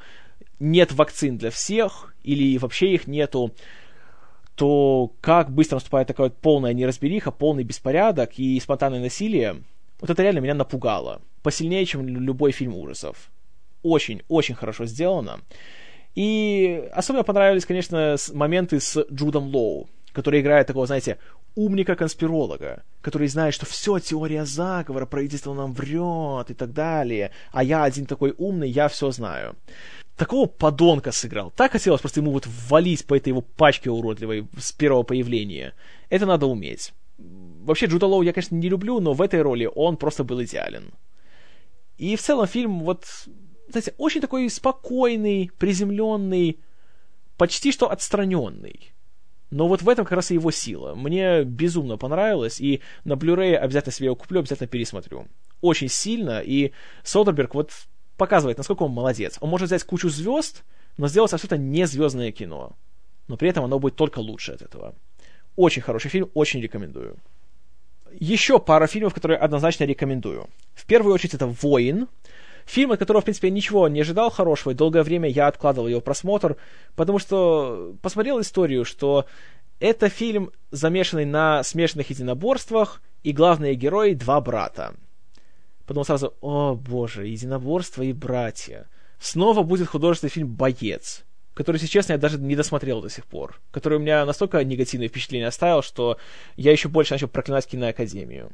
нет вакцин для всех, или вообще их нету, то как быстро наступает такая вот полная неразбериха, полный беспорядок и спонтанное насилие, вот это реально меня напугало. Посильнее, чем любой фильм ужасов. Очень, очень хорошо сделано. И особенно понравились, конечно, моменты с Джудом Лоу который играет такого, знаете, умника-конспиролога, который знает, что все теория заговора, правительство нам врет и так далее, а я один такой умный, я все знаю. Такого подонка сыграл. Так хотелось просто ему вот ввалить по этой его пачке уродливой с первого появления. Это надо уметь. Вообще Джуда Лоу я, конечно, не люблю, но в этой роли он просто был идеален. И в целом фильм вот, знаете, очень такой спокойный, приземленный, почти что отстраненный. Но вот в этом как раз и его сила. Мне безумно понравилось, и на Blu-ray обязательно себе его куплю, обязательно пересмотрю. Очень сильно, и Содерберг вот показывает, насколько он молодец. Он может взять кучу звезд, но сделать абсолютно не звездное кино. Но при этом оно будет только лучше от этого. Очень хороший фильм, очень рекомендую. Еще пара фильмов, которые однозначно рекомендую. В первую очередь это «Воин», Фильм, от которого, в принципе, я ничего не ожидал хорошего, и долгое время я откладывал его просмотр, потому что посмотрел историю, что это фильм, замешанный на смешанных единоборствах, и главные герои — два брата. Потом сразу, о боже, единоборство и братья. Снова будет художественный фильм «Боец», который, если честно, я даже не досмотрел до сих пор, который у меня настолько негативное впечатление оставил, что я еще больше начал проклинать киноакадемию.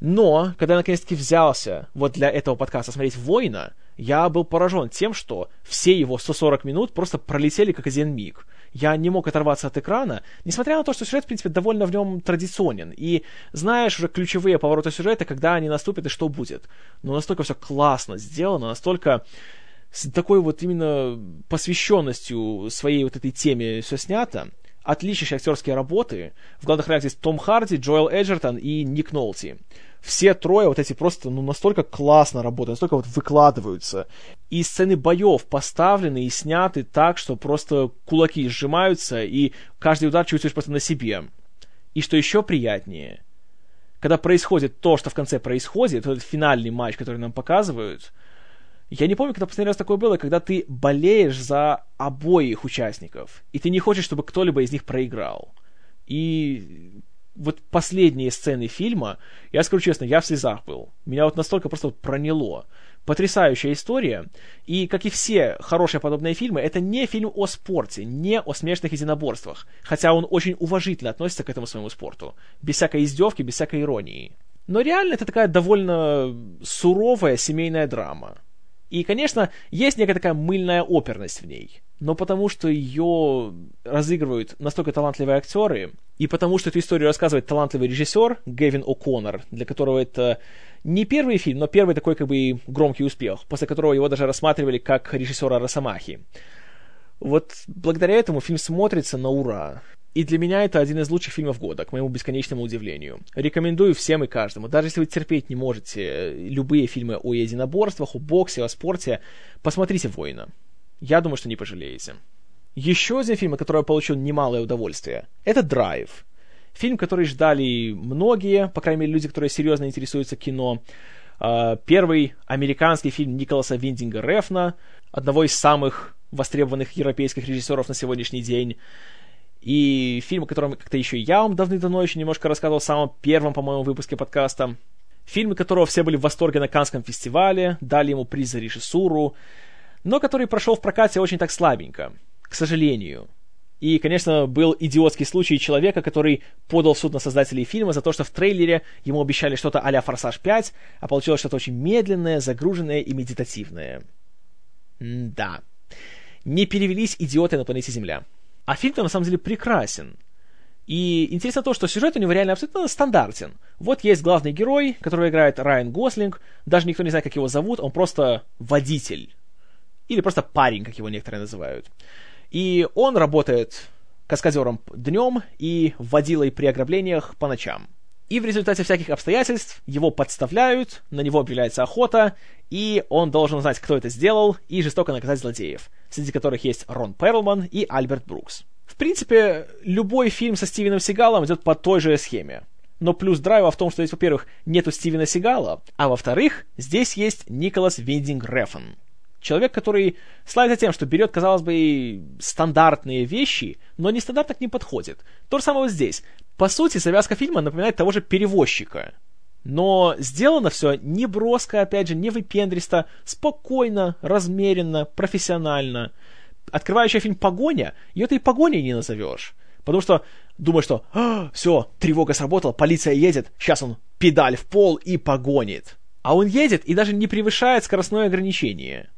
Но, когда я наконец-таки взялся вот для этого подкаста смотреть «Воина», я был поражен тем, что все его 140 минут просто пролетели как один миг. Я не мог оторваться от экрана, несмотря на то, что сюжет, в принципе, довольно в нем традиционен. И знаешь уже ключевые повороты сюжета, когда они наступят и что будет. Но настолько все классно сделано, настолько с такой вот именно посвященностью своей вот этой теме все снято. Отличнейшие актерские работы. В главных ролях здесь Том Харди, Джоэл Эджертон и Ник Нолти все трое вот эти просто, ну, настолько классно работают, настолько вот выкладываются. И сцены боев поставлены и сняты так, что просто кулаки сжимаются, и каждый удар чувствуешь просто на себе. И что еще приятнее, когда происходит то, что в конце происходит, этот финальный матч, который нам показывают, я не помню, когда последний раз такое было, когда ты болеешь за обоих участников, и ты не хочешь, чтобы кто-либо из них проиграл. И вот последние сцены фильма, я скажу честно, я в слезах был. Меня вот настолько просто вот проняло. Потрясающая история. И, как и все хорошие подобные фильмы, это не фильм о спорте, не о смешных единоборствах. Хотя он очень уважительно относится к этому своему спорту. Без всякой издевки, без всякой иронии. Но реально это такая довольно суровая семейная драма. И, конечно, есть некая такая мыльная оперность в ней. Но потому что ее разыгрывают настолько талантливые актеры, и потому что эту историю рассказывает талантливый режиссер Гевин О'Коннор, для которого это не первый фильм, но первый такой как бы громкий успех, после которого его даже рассматривали как режиссера Росомахи. Вот благодаря этому фильм смотрится на ура. И для меня это один из лучших фильмов года, к моему бесконечному удивлению. Рекомендую всем и каждому. Даже если вы терпеть не можете любые фильмы о единоборствах, о боксе, о спорте, посмотрите «Воина». Я думаю, что не пожалеете. Еще один фильм, от которого я получил немалое удовольствие, это «Драйв». Фильм, который ждали многие, по крайней мере, люди, которые серьезно интересуются кино. А, первый американский фильм Николаса Виндинга Рефна, одного из самых востребованных европейских режиссеров на сегодняшний день. И фильм, о котором как-то еще я вам давным-давно еще немножко рассказывал в самом первом, по-моему, выпуске подкаста. Фильм, которого все были в восторге на Канском фестивале, дали ему приз за режиссуру, но который прошел в прокате очень так слабенько, к сожалению. И, конечно, был идиотский случай человека, который подал в суд на создателей фильма за то, что в трейлере ему обещали что-то а-ля «Форсаж 5», а получилось что-то очень медленное, загруженное и медитативное. М да. Не перевелись идиоты на планете Земля. А фильм-то на самом деле прекрасен. И интересно то, что сюжет у него реально абсолютно стандартен. Вот есть главный герой, которого играет Райан Гослинг. Даже никто не знает, как его зовут, он просто водитель. Или просто парень, как его некоторые называют. И он работает каскадером днем и водилой при ограблениях по ночам. И в результате всяких обстоятельств его подставляют, на него объявляется охота, и он должен узнать, кто это сделал, и жестоко наказать злодеев, среди которых есть Рон Перлман и Альберт Брукс. В принципе, любой фильм со Стивеном Сигалом идет по той же схеме. Но плюс драйва в том, что здесь, во-первых, нету Стивена Сигала, а во-вторых, здесь есть Николас Виндинг Рефн. Человек, который славится тем, что берет, казалось бы, стандартные вещи, но нестандартно к ним подходит. То же самое вот здесь. По сути, завязка фильма напоминает того же перевозчика. Но сделано все не броско, опять же, не выпендристо, спокойно, размеренно, профессионально. Открывающая фильм «Погоня», ее ты и погоней не назовешь. Потому что думаешь, что а, все, тревога сработала, полиция едет, сейчас он педаль в пол и погонит. А он едет и даже не превышает скоростное ограничение.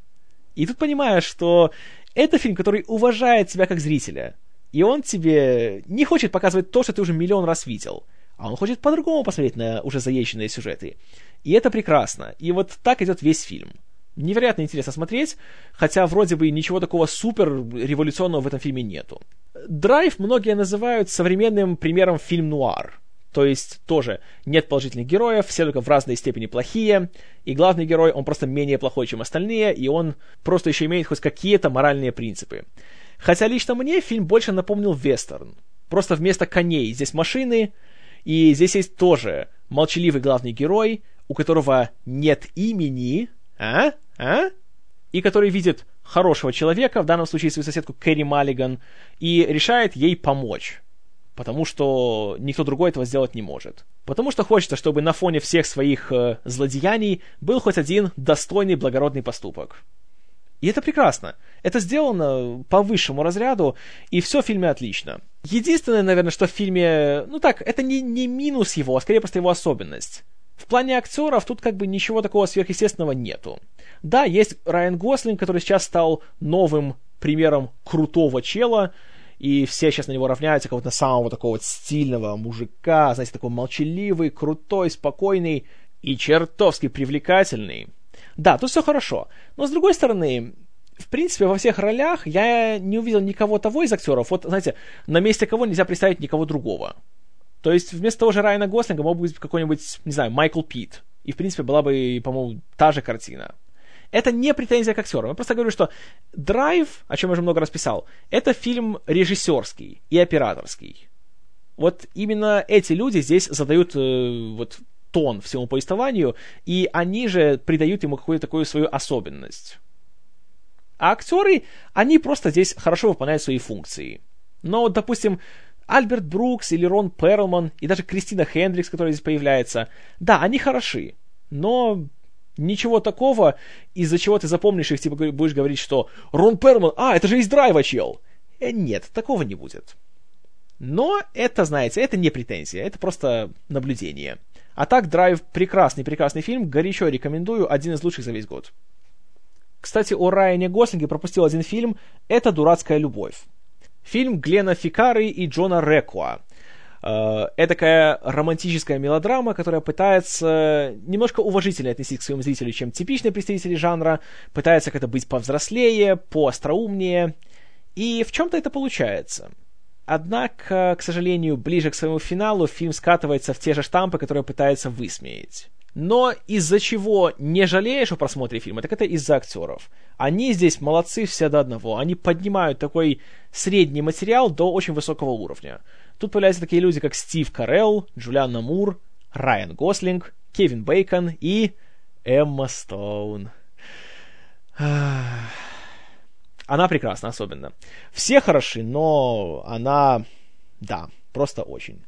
И тут понимаешь, что это фильм, который уважает тебя как зрителя. И он тебе не хочет показывать то, что ты уже миллион раз видел. А он хочет по-другому посмотреть на уже заезженные сюжеты. И это прекрасно. И вот так идет весь фильм. Невероятно интересно смотреть, хотя вроде бы ничего такого супер революционного в этом фильме нету. Драйв многие называют современным примером фильм-нуар. То есть тоже нет положительных героев, все только в разной степени плохие, и главный герой, он просто менее плохой, чем остальные, и он просто еще имеет хоть какие-то моральные принципы. Хотя лично мне фильм больше напомнил вестерн. Просто вместо коней здесь машины, и здесь есть тоже молчаливый главный герой, у которого нет имени, а? А? И который видит хорошего человека, в данном случае свою соседку Кэрри Маллиган, и решает ей помочь потому что никто другой этого сделать не может. Потому что хочется, чтобы на фоне всех своих э, злодеяний был хоть один достойный благородный поступок. И это прекрасно. Это сделано по высшему разряду, и все в фильме отлично. Единственное, наверное, что в фильме... Ну так, это не, не минус его, а скорее просто его особенность. В плане актеров тут как бы ничего такого сверхъестественного нету. Да, есть Райан Гослинг, который сейчас стал новым примером крутого чела, и все сейчас на него равняются, какого-то самого такого вот стильного мужика, знаете, такой молчаливый, крутой, спокойный и чертовски привлекательный. Да, тут все хорошо. Но с другой стороны, в принципе, во всех ролях я не увидел никого того из актеров. Вот, знаете, на месте кого нельзя представить никого другого. То есть вместо того же Райана Гослинга мог быть какой-нибудь, не знаю, Майкл Пит. И, в принципе, была бы, по-моему, та же картина. Это не претензия к актерам. Я просто говорю, что «Драйв», о чем я уже много раз писал, это фильм режиссерский и операторский. Вот именно эти люди здесь задают э, вот тон всему повествованию, и они же придают ему какую-то такую свою особенность. А актеры, они просто здесь хорошо выполняют свои функции. Но, допустим, Альберт Брукс или Рон Перлман, и даже Кристина Хендрикс, которая здесь появляется, да, они хороши, но Ничего такого, из-за чего ты запомнишь их, типа будешь говорить, что Рон Перман, а, это же из драйва, чел. Э, нет, такого не будет. Но это, знаете, это не претензия, это просто наблюдение. А так, Драйв прекрасный, прекрасный фильм, горячо рекомендую, один из лучших за весь год. Кстати, о Райане Гослинге пропустил один фильм «Это дурацкая любовь». Фильм Глена Фикары и Джона Рекуа. Э, такая романтическая мелодрама, которая пытается немножко уважительнее отнестись к своему зрителю, чем типичные представители жанра, пытается как-то быть повзрослее, поостроумнее, и в чем-то это получается. Однако, к сожалению, ближе к своему финалу фильм скатывается в те же штампы, которые пытается высмеять. Но из-за чего не жалеешь о просмотре фильма, так это из-за актеров. Они здесь молодцы все до одного. Они поднимают такой средний материал до очень высокого уровня. Тут появляются такие люди, как Стив Карелл, Джулианна Мур, Райан Гослинг, Кевин Бейкон и Эмма Стоун. Она прекрасна особенно. Все хороши, но она... Да, просто очень.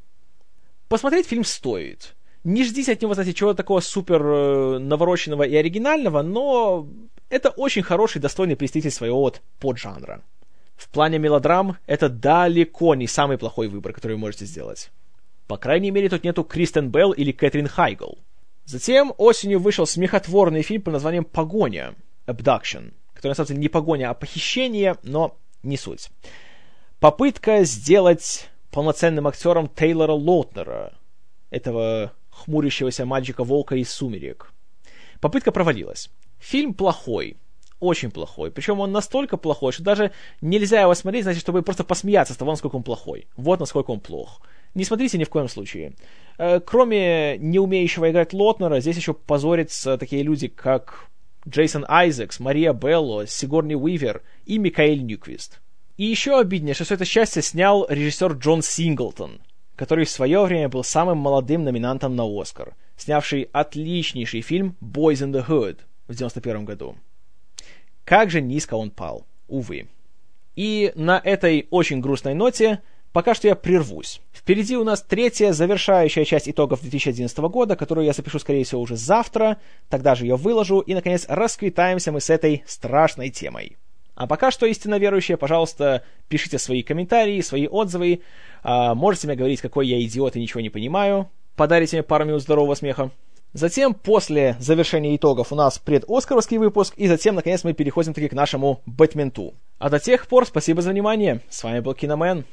Посмотреть фильм стоит не ждите от него, знаете, чего-то такого супер э, навороченного и оригинального, но это очень хороший, достойный представитель своего вот поджанра. В плане мелодрам это далеко не самый плохой выбор, который вы можете сделать. По крайней мере, тут нету Кристен Белл или Кэтрин Хайгл. Затем осенью вышел смехотворный фильм под названием «Погоня» Abduction, который на самом деле не погоня, а похищение, но не суть. Попытка сделать полноценным актером Тейлора Лоутнера, этого хмурящегося мальчика-волка из «Сумерек». Попытка провалилась. Фильм плохой, очень плохой. Причем он настолько плохой, что даже нельзя его смотреть, значит, чтобы просто посмеяться с того, насколько он плохой. Вот насколько он плох. Не смотрите ни в коем случае. Э, кроме не умеющего играть Лотнера, здесь еще позорятся такие люди, как Джейсон Айзекс, Мария Белло, Сигорни Уивер и Микаэль Ньюквист. И еще обиднее, что все это счастье снял режиссер Джон Синглтон, который в свое время был самым молодым номинантом на Оскар, снявший отличнейший фильм «Boys in the Hood» в 91 году. Как же низко он пал, увы. И на этой очень грустной ноте пока что я прервусь. Впереди у нас третья завершающая часть итогов 2011 года, которую я запишу, скорее всего, уже завтра, тогда же ее выложу, и, наконец, расквитаемся мы с этой страшной темой. А пока что, истинно верующие, пожалуйста, пишите свои комментарии, свои отзывы. А, можете мне говорить, какой я идиот и ничего не понимаю. Подарите мне пару минут здорового смеха. Затем, после завершения итогов, у нас предоскаровский выпуск, и затем, наконец, мы переходим таки к нашему Бэтменту. А до тех пор, спасибо за внимание. С вами был Киномен.